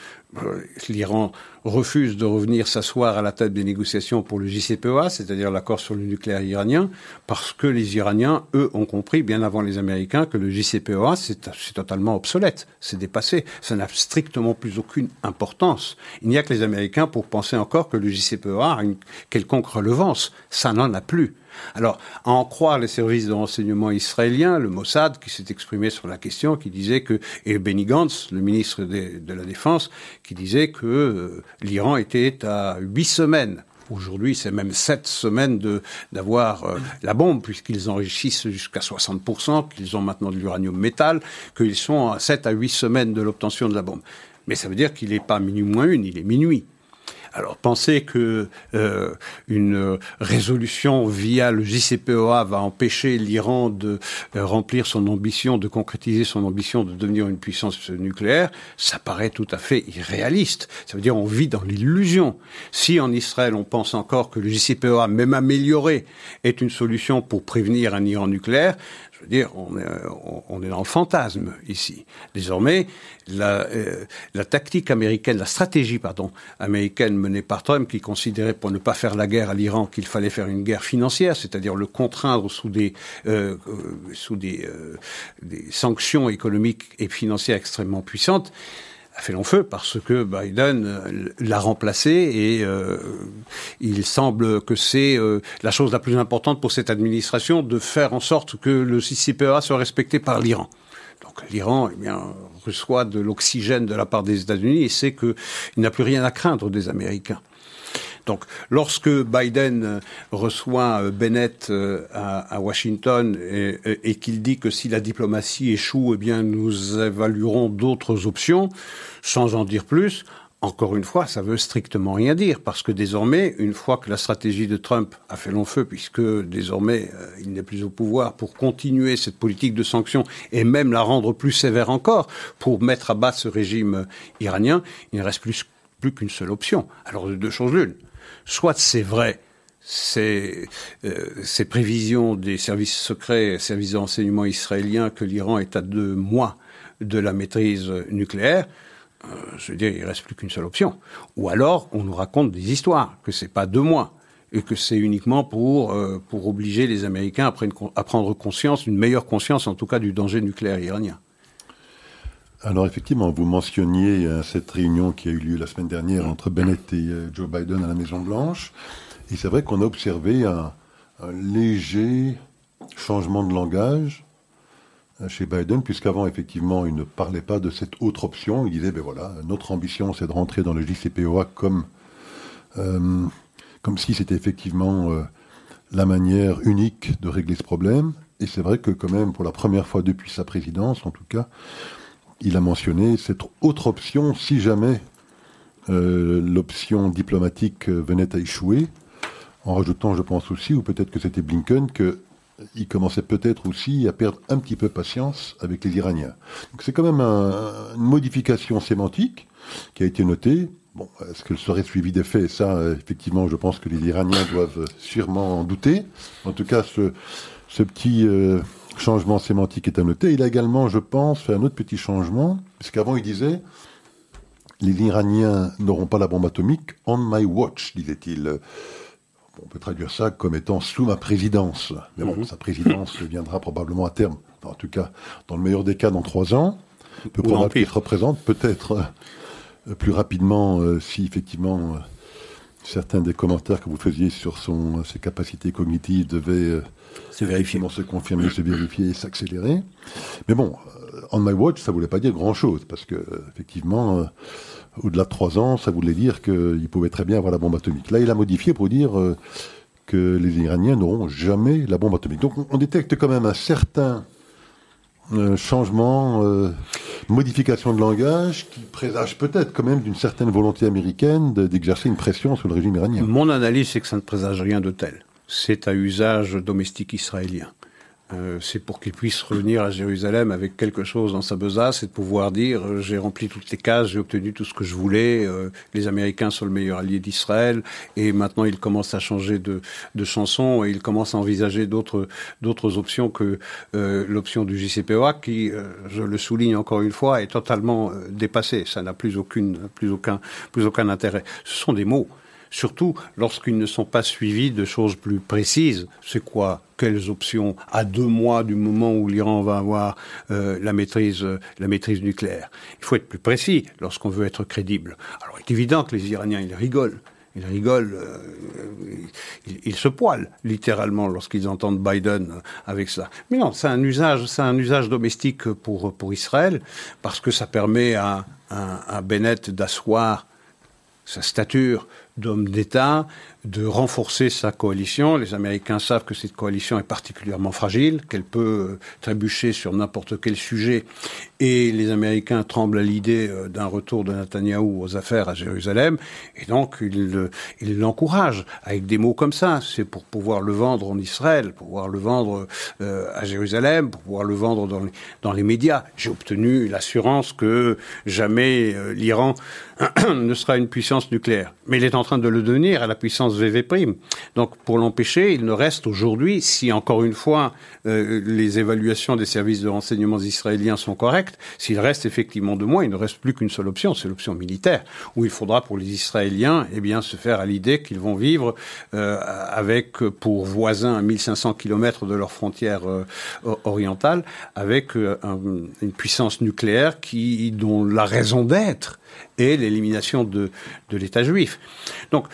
l'Iran refuse de revenir s'asseoir à la table des négociations pour le JCPOA, c'est-à-dire l'accord sur le nucléaire iranien, parce que les Iraniens, eux, ont compris bien avant les Américains que le JCPOA, c'est totalement obsolète, c'est dépassé, ça n'a strictement plus aucune importance. Il n'y a que les Américains pour penser encore que le JCPOA a une quelconque relevance, ça n'en a plus. Alors, à en croire les services de renseignement israéliens, le Mossad, qui s'est exprimé sur la question, qui disait que, et Benny Gantz, le ministre de, la Défense, qui disait que euh, l'Iran était à huit semaines Aujourd'hui, c'est même sept semaines d'avoir euh, la bombe, puisqu'ils enrichissent jusqu'à 60%, qu'ils ont maintenant de l'uranium métal, qu'ils sont à 7 à 8 semaines de l'obtention de la bombe. Mais ça veut dire qu'il n'est pas minuit moins une, il est minuit. Alors penser que euh, une résolution via le JCPOA va empêcher l'Iran de euh, remplir son ambition, de concrétiser son ambition de devenir une puissance nucléaire, ça paraît tout à fait irréaliste. Ça veut dire on vit dans l'illusion. Si en Israël on pense encore que le JCPOA, même amélioré, est une solution pour prévenir un Iran nucléaire, dire, on est, on est dans le fantasme ici. Désormais, la, euh, la, tactique américaine, la stratégie, pardon, américaine menée par Trump, qui considérait pour ne pas faire la guerre à l'Iran qu'il fallait faire une guerre financière, c'est-à-dire le contraindre sous des, euh, euh sous euh, des sanctions économiques et financières extrêmement puissantes, a fait long feu parce que Biden euh, l'a remplacé et euh, il semble que c'est euh, la chose la plus importante pour cette administration de faire en sorte que le CCPA soit respecté par l'Iran. Donc l'Iran eh bien, reçoit de l'oxygène de la part des États-Unis et sait qu'il n'a plus rien à craindre des Américains. Donc, lorsque Biden euh, reçoit euh, Bennett euh, à, Washington et, qu'il dit que si la diplomatie échoue, eh bien, nous évaluerons d'autres options, sans en dire plus, encore une fois, ça veut strictement rien dire, parce que désormais, une fois que la stratégie de Trump a fait long feu, puisque désormais il n'est plus au pouvoir pour continuer cette politique de sanctions et même la rendre plus sévère encore, pour mettre à bas ce régime iranien, il ne reste plus, plus qu'une seule option. Alors de deux choses l'une soit c'est vrai, ces, euh, ces prévisions des services secrets, services de renseignement israéliens que l'Iran est à deux mois de la maîtrise nucléaire, euh, je veux dire, il reste plus qu'une seule option. Ou alors, on nous raconte des histoires, que c'est pas deux mois, et que c'est uniquement pour, euh, pour obliger les Américains à, prendre conscience, une meilleure conscience en tout cas du danger nucléaire iranien. Alors effectivement, vous mentionniez euh, cette réunion qui a eu lieu la semaine dernière entre Bennett et euh, Joe Biden à la Maison Blanche. Et c'est vrai qu'on a observé un, léger changement de langage euh, chez Biden, puisqu'avant, effectivement, il ne parlait pas de cette autre option. Il disait, ben voilà, notre ambition, c'est de rentrer dans le JCPOA comme, comme si c'était effectivement la manière unique de régler ce problème. Et c'est vrai que quand même, pour la première fois depuis sa présidence, en tout cas, il a mentionné cette autre option si jamais euh, l'option diplomatique euh, venait à échouer, en rajoutant, je pense aussi, ou peut-être que c'était Blinken, qu'il commençait peut-être aussi à perdre un petit peu patience avec les Iraniens. Donc c'est quand même une modification sémantique qui a été notée. Bon, est-ce qu'elle serait suivie des faits Ça, effectivement, je pense que les Iraniens doivent sûrement en douter. En tout cas, ce, petit euh, changement sémantique est à noter. Il a également, je pense, fait un autre petit changement, puisqu'avant il disait les Iraniens n'auront pas la bombe atomique on my watch, disait-il. On peut traduire ça comme étant sous ma présidence. Mais bon, mhm. sa présidence viendra probablement à terme. En tout cas, dans le meilleur des cas, dans trois ans. Peu probable qu'il représente peut-être euh, plus rapidement euh, si effectivement euh, certains des commentaires que vous faisiez sur son, ses capacités cognitives devaient se vérifier. se confirmer, se vérifier et s'accélérer. Mais bon, euh, on my watch, ça voulait pas dire grand-chose, parce que effectivement, euh, au-delà de trois ans, ça voulait dire qu'il pouvait très bien avoir la bombe atomique. Là, il a modifié pour dire euh, que les Iraniens n'auront jamais la bombe atomique. Donc on, détecte quand même un certain changement, modification de langage qui présage peut-être quand même d'une certaine volonté américaine d'exercer une pression sur le régime iranien. Mon analyse, c'est que ça ne présage rien de tel c'est à usage domestique israélien. Euh, c'est pour qu'il puisse revenir à Jérusalem avec quelque chose dans sa besace et de pouvoir dire euh, j'ai rempli toutes les cases, j'ai obtenu tout ce que je voulais, euh, les Américains sont le meilleur allié d'Israël et maintenant il commence à changer de, de chanson et il commence à envisager d'autres options que l'option du JCPOA qui, je le souligne encore une fois, est totalement dépassée. Ça n'a plus plus aucun plus aucun intérêt. Ce sont des mots surtout lorsqu'ils ne sont pas suivis de choses plus précises. C'est quoi Quelles options à deux mois du moment où l'Iran va avoir euh, la maîtrise, euh, la maîtrise nucléaire Il faut être plus précis lorsqu'on veut être crédible. Alors, il est évident que les Iraniens, ils rigolent. Ils rigolent, euh, ils, se poilent littéralement lorsqu'ils entendent Biden avec ça. Mais non, c'est un usage, c'est un usage domestique pour pour Israël parce que ça permet à, à Bennett d'asseoir sa stature d'homme d'État, de renforcer sa coalition. Les Américains savent que cette coalition est particulièrement fragile, qu'elle peut euh, trébucher sur n'importe quel sujet. Et les Américains tremblent à l'idée euh, d'un retour de Netanyahou aux affaires à Jérusalem. Et donc, ils l'encouragent avec des mots comme ça. C'est pour pouvoir le vendre en Israël, pour pouvoir le vendre euh, à Jérusalem, pour pouvoir le vendre dans les, dans les médias. J'ai obtenu l'assurance que jamais l'Iran ne sera une puissance nucléaire. Mais il est en train de le devenir à la puissance VV'. Donc pour l'empêcher, il ne reste aujourd'hui, si encore une fois euh, les évaluations des services de renseignement israéliens sont correctes, s'il reste effectivement deux mois, il ne reste plus qu'une seule option, c'est l'option militaire, où il faudra pour les Israéliens eh bien, se faire à l'idée qu'ils vont vivre euh, avec pour voisins à 1500 km de leur frontière euh, orientale, avec une puissance nucléaire qui, dont la raison d'être et l'élimination de, de l'État juif. Donc,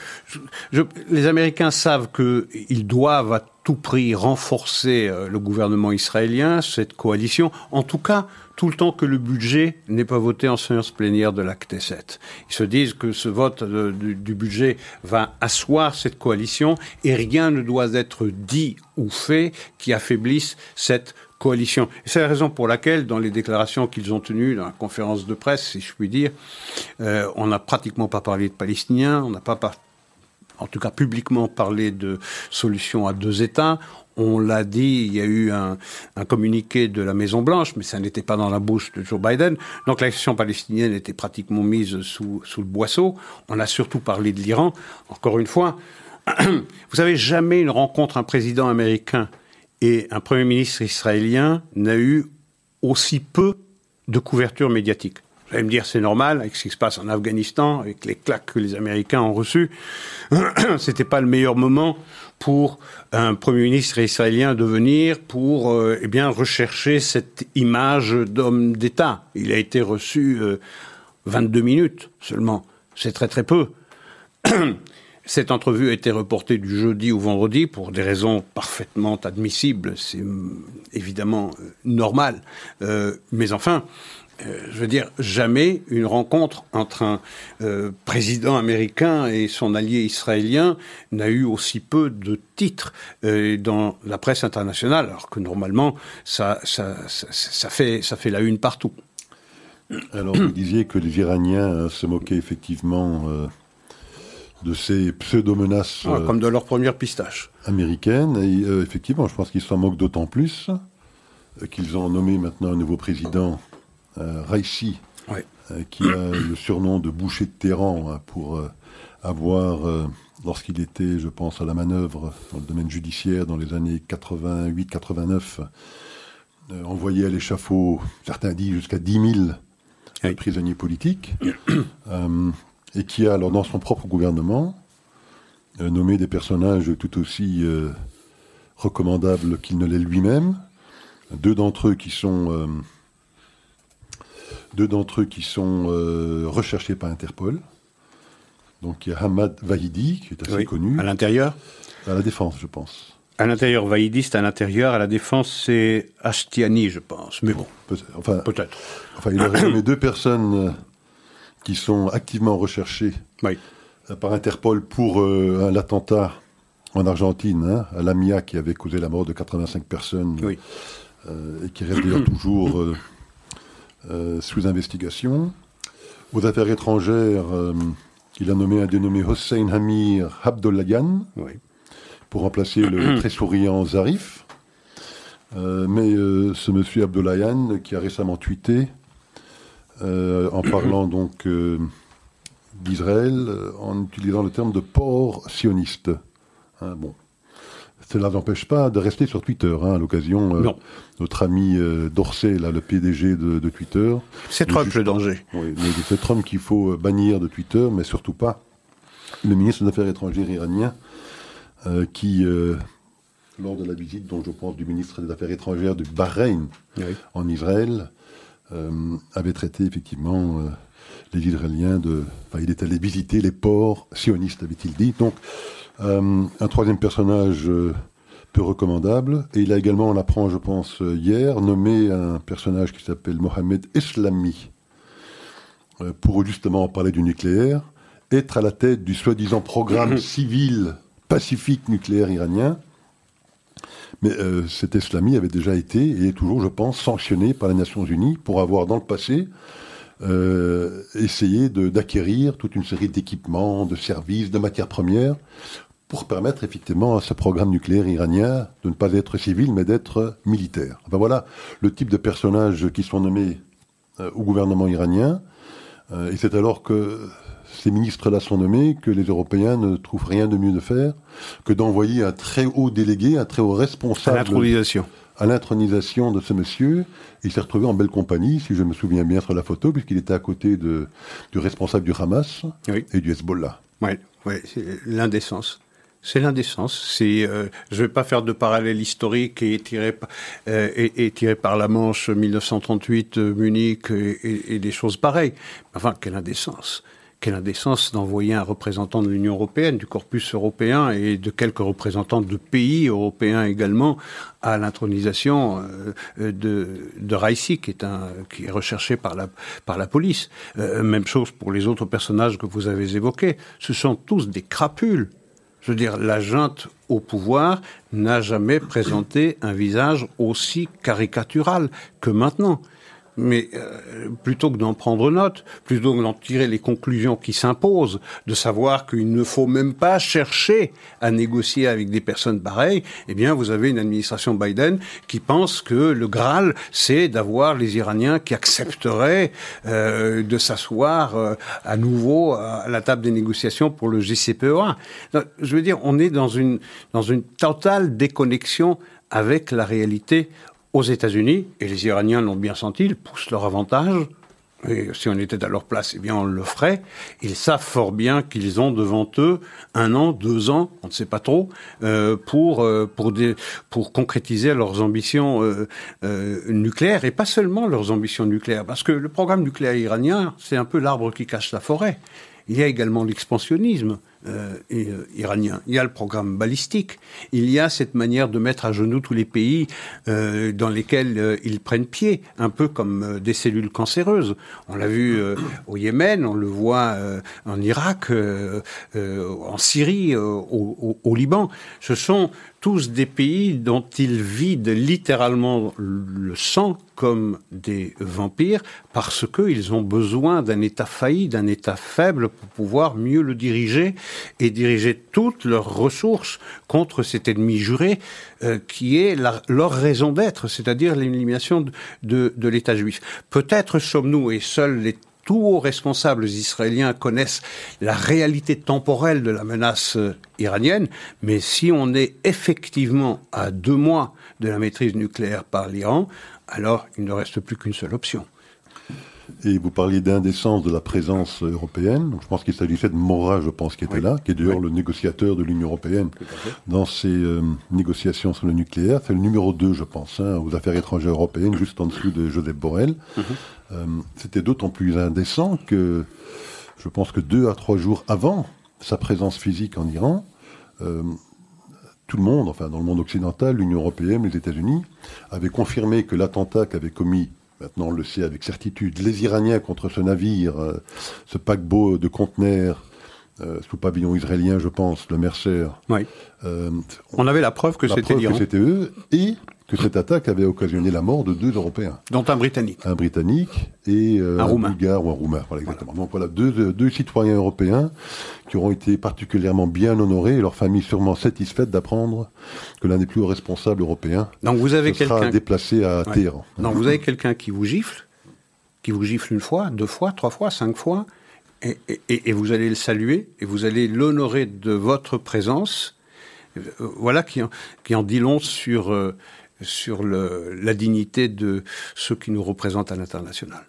les Américains savent qu'ils doivent à tout prix renforcer euh, le gouvernement israélien, cette coalition, en tout cas tout le temps que le budget n'est pas voté en séance plénière de l'acte 7. Ils se disent que ce vote du, du, budget va asseoir cette coalition et rien ne doit être dit ou fait qui affaiblisse cette coalition. C'est la raison pour laquelle, dans les déclarations qu'ils ont tenues, dans la conférence de presse, si je puis dire, euh, on n'a pratiquement pas parlé de Palestiniens, on n'a pas, en tout cas publiquement parlé de solution à deux États. On l'a dit, il y a eu un, communiqué de la Maison Blanche, mais ça n'était pas dans la bouche de Joe Biden. Donc la question palestinienne était pratiquement mise sous, sous le boisseau. On a surtout parlé de l'Iran. Encore une fois, vous savez, jamais une rencontre un président américain et un Premier ministre israélien n'a eu aussi peu de couverture médiatique. Vous allez me dire, c'est normal, avec ce qui se passe en Afghanistan, avec les claques que les Américains ont reçues. C'était pas le meilleur moment pour un Premier ministre israélien de venir pour euh, eh rechercher cette image d'homme d'État. Il a été reçu 22 euh, minutes seulement. C'est très très peu. Cette entrevue a été reportée du jeudi au vendredi pour des raisons parfaitement admissibles. C'est mm, évidemment euh, normal. mais enfin, euh, je veux dire, jamais une rencontre entre un euh, président américain et son allié israélien n'a eu aussi peu de titres euh, dans la presse internationale, alors que normalement, ça fait la une partout. Alors, vous disiez que les Iraniens se moquaient effectivement de ces pseudo-menaces. Ah, comme de leur première pistache. Américaine. Et effectivement, je pense qu'ils s'en moquent d'autant plus qu'ils ont nommé maintenant un nouveau président euh, Raisi, euh, qui a le surnom de boucher de Téhéran hein, pour euh, avoir, lorsqu'il était, je pense, à la manœuvre dans le domaine judiciaire dans les années 88-89, envoyé à l'échafaud, certains disent jusqu'à 10 000 prisonniers politiques, et qui a, alors dans son propre gouvernement, nommé des personnages tout aussi recommandables qu'il ne l'est lui-même. Deux d'entre eux qui sont deux d'entre eux qui sont euh, recherchés par Interpol. Donc il y a Hamad Vahidi, qui est assez connu. À l'intérieur À la défense, je pense. À l'intérieur, Vahidi, c'est à l'intérieur. À la défense, c'est Ashtiani, je pense. Mais bon, peut-être. Enfin, peut-être. Enfin, il aurait nommé deux personnes euh, qui sont activement recherchées euh, par Interpol pour l'attentat en Argentine, hein, à Lamia, qui avait causé la mort de 85 personnes. Oui. et qui reste d'ailleurs toujours euh, sous investigation. Aux affaires étrangères, euh, il a nommé un dénommé Hossein Hamir Abdollayan pour remplacer le très souriant Zarif. Euh, mais ce monsieur Abdollayan, qui a récemment tweeté, en parlant donc d'Israël, en utilisant le terme de port sioniste. Hein, bon, cela n'empêche pas de rester sur Twitter. Hein, à l'occasion, euh, notre ami euh, Dorsey, là, le PDG de, Twitter. C'est Trump le danger. Oui, c'est Trump qu'il faut euh, bannir de Twitter, mais surtout pas le ministre des Affaires étrangères iranien, qui, lors de la visite, dont je pense, du ministre des Affaires étrangères du Bahreïn en Israël, avait traité effectivement les Israéliens de. Enfin, il est allé visiter les ports sionistes, avait-il dit. Donc, euh, un troisième personnage euh, peu recommandable. Et il a également, on l'apprend je pense euh, hier, nommé un personnage qui s'appelle Mohamed Eslami, pour justement parler du nucléaire, être à la tête du soi-disant programme civil pacifique nucléaire iranien. Mais cet Eslami avait déjà été et est toujours, je pense, sanctionné par les Nations Unies pour avoir dans le passé essayé d'acquérir toute une série d'équipements, de services, de matières premières pour permettre effectivement à ce programme nucléaire iranien de ne pas être civil, mais d'être militaire. Ben voilà le type de personnages qui sont nommés euh, au gouvernement iranien. Euh, et c'est alors que ces ministres-là sont nommés que les Européens ne trouvent rien de mieux de faire que d'envoyer un très haut délégué, un très haut responsable. À l'intronisation. À l'intronisation de ce monsieur. Il s'est retrouvé en belle compagnie, si je me souviens bien sur la photo, puisqu'il était à côté de, du responsable du Hamas et du Hezbollah. Oui, ouais, c'est l'indécence. C'est l'indécence. C'est, euh, je ne vais pas faire de parallèle historique et tiré, euh, et, tiré par la Manche 1938, euh, Munich et, des choses pareilles. Enfin, quelle indécence quelle indécence d'envoyer un représentant de l'Union européenne, du corpus européen et de quelques représentants de pays européens également à l'intronisation de, de Raisi, qui est, recherché par la, police. même chose pour les autres personnages que vous avez évoqués. Ce sont tous des crapules je veux dire, la junte au pouvoir n'a jamais présenté un visage aussi caricatural que maintenant mais euh, plutôt que d'en prendre note, plutôt que d'en tirer les conclusions qui s'imposent, de savoir qu'il ne faut même pas chercher à négocier avec des personnes pareilles, eh bien, vous avez une administration Biden qui pense que le Graal, c'est d'avoir les Iraniens qui accepteraient euh, de s'asseoir euh, à nouveau à la table des négociations pour le JCPOA. je veux dire, on est dans une, dans une totale déconnexion avec la réalité aux États-Unis, et les Iraniens l'ont bien senti, ils poussent leur avantage et si on était à leur place, eh bien on le ferait. Ils savent fort bien qu'ils ont devant eux un an, deux ans, on ne sait pas trop, euh, pour euh, pour des, pour concrétiser leurs ambitions euh, nucléaires et pas seulement leurs ambitions nucléaires, parce que le programme nucléaire iranien, c'est un peu l'arbre qui cache la forêt. Il y a également l'expansionnisme euh, euh, iranien. Il y a le programme balistique. Il y a cette manière de mettre à genoux tous les pays euh, dans lesquels ils prennent pied, un peu comme des cellules cancéreuses. On l'a vu au Yémen, on le voit en Irak, en Syrie, au, au- au Liban. Ce sont tous des pays dont ils vident littéralement le sang comme des vampires parce qu'ils ont besoin d'un État failli, d'un État faible pour pouvoir mieux le diriger et diriger toutes leurs ressources contre cet ennemi juré euh, qui est leur raison d'être, c'est-à-dire l'élimination de, de- de l'État juif. Peut-être sommes-nous, et seuls les tous hauts responsables israéliens connaissent la réalité temporelle de la menace euh, iranienne, mais si on est effectivement à deux mois de la maîtrise nucléaire par l'Iran, alors il ne reste plus qu'une seule option. Et vous parliez d'indécence de la présence européenne. Donc, je pense qu'il s'agissait de Mora, je pense, qui était Oui. là, qui est d'ailleurs Oui. le négociateur de l'Union européenne dans ces euh, négociations sur le nucléaire. C'est le numéro 2, je pense, hein, aux affaires étrangères européennes, juste en dessous de Joseph Borrell. Euh, C'était d'autant plus indécent que je pense que deux à trois jours avant sa présence physique en Iran, euh, tout le monde, enfin dans le monde occidental, l'Union européenne, les États-Unis, avaient confirmé que l'attentat qu'avaient commis, maintenant on le sait avec certitude, les Iraniens contre ce navire, euh, ce paquebot de conteneurs euh, sous pavillon israélien, je pense, le Mercer, Oui. euh, On avait la preuve que la c'était preuve l'Iran, que c'était eux, et que cette attaque avait occasionné la mort de deux Européens dont un Britannique. un Britannique et euh, Un Roumain. Bulgare ou un Roumain. Voilà, exactement. Donc voilà, deux, euh, deux citoyens européens qui auront été particulièrement bien honorés et leurs familles sûrement satisfaites d'apprendre que l'un des plus hauts responsables européens Donc vous avez se sera déplacé à Ouais. Téhéran. Non, vous avez quelqu'un qui vous gifle, qui vous gifle une fois, deux fois, trois fois, cinq fois, et, et- et vous allez le saluer, et vous allez l'honorer de votre présence. Euh, Voilà qui en, qui en dit long sur, euh, sur le, la dignité de ceux qui nous représentent à l'international.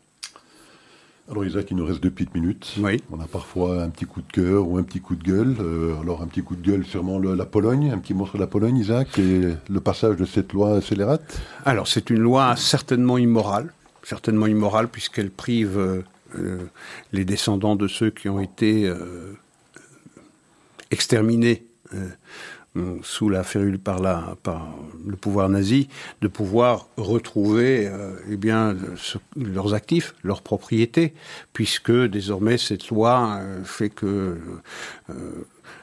Alors Isaac, il nous reste deux petites minutes. Oui. On a parfois un petit coup de cœur ou un petit coup de gueule. Euh, alors un petit coup de gueule sûrement le- la Pologne, un petit mot sur la Pologne, Isaac, et le passage de cette loi scélérate? Alors, c'est une loi certainement immorale, certainement immorale, puisqu'elle prive euh, euh, les descendants de ceux qui ont été exterminés sous la férule par, le pouvoir nazi, de pouvoir retrouver euh, eh leurs actifs, leurs propriétés, puisque désormais cette loi euh, fait que euh,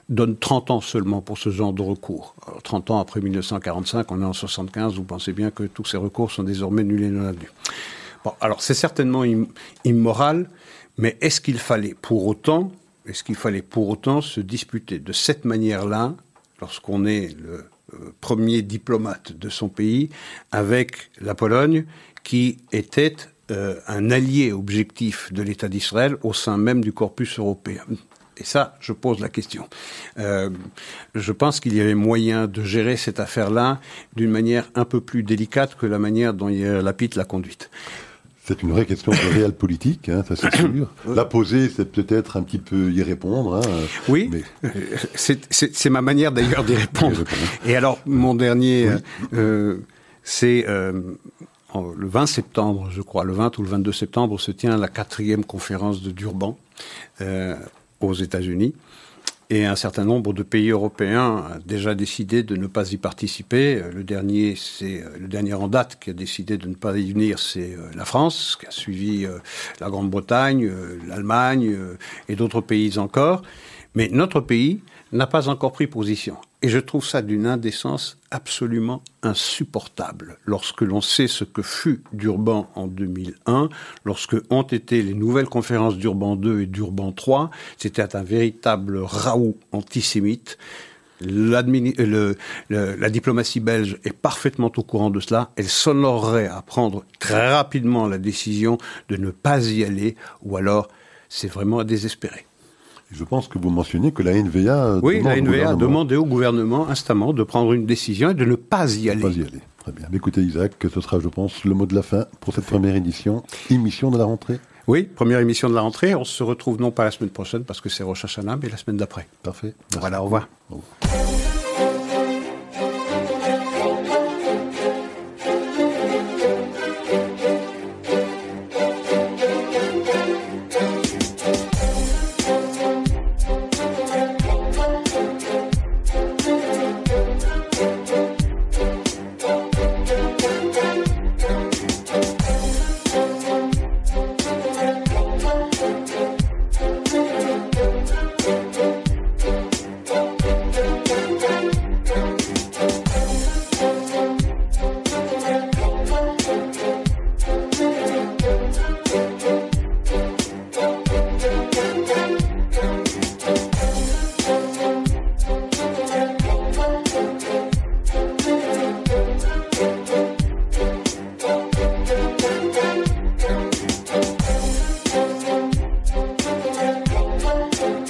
donne 30 ans seulement pour ce genre de recours. Alors, 30 ans après 1945, on est en 75, vous pensez bien que tous ces recours sont désormais nuls et non avenus. Alors c'est certainement im- immoral, mais est-ce qu'il fallait pour autant, est-ce qu'il fallait pour autant se disputer de cette manière-là, lorsqu'on est le euh, premier diplomate de son pays, avec la Pologne, qui était euh, un allié objectif de l'État d'Israël au sein même du corpus européen et ça, je pose la question. Euh, je pense qu'il y avait moyen de gérer cette affaire-là d'une manière un peu plus délicate que la manière dont Lapid l'a conduite. C'est une vraie question de réel politique, hein, ça c'est sûr. La poser, c'est peut-être un petit peu y répondre. hein, Oui, mais euh, c'est- ma manière d'ailleurs d'y répondre. Et alors, mon dernier, euh, euh, c'est euh, en- le 20 septembre, je crois, le 20 ou le 22 septembre, se tient la quatrième conférence de Durban euh, aux États-Unis. Et un certain nombre de pays européens ont déjà décidé de ne pas y participer. Le dernier, c'est euh, le dernier en date qui a décidé de ne pas y venir, c'est euh, la France, qui a suivi euh, la Grande-Bretagne, l'Allemagne et d'autres pays encore. Mais notre pays n'a pas encore pris position. Et je trouve ça d'une indécence absolument insupportable lorsque l'on sait ce que fut Durban en 2001, lorsque ont été les nouvelles conférences d'Urban 2 et d'Urban 3, c'était un véritable raout antisémite. Le- la diplomatie belge est parfaitement au courant de cela. Elle s'honorerait à prendre très rapidement la décision de ne pas y aller, ou alors c'est vraiment à désespérer. Je pense que vous mentionnez que la NVA Oui, demande la NVA a demandé au gouvernement instamment de prendre une décision et de ne pas y aller. pas y aller. Très bien. Mais Écoutez Isaac, ce sera, je pense, le mot de la fin pour cette première édition, émission de la rentrée. Oui, première émission de la rentrée. On se retrouve non pas la semaine prochaine parce que c'est Rosh Hashanah, mais la semaine d'après. Parfait. Voilà, au revoir. Au revoir.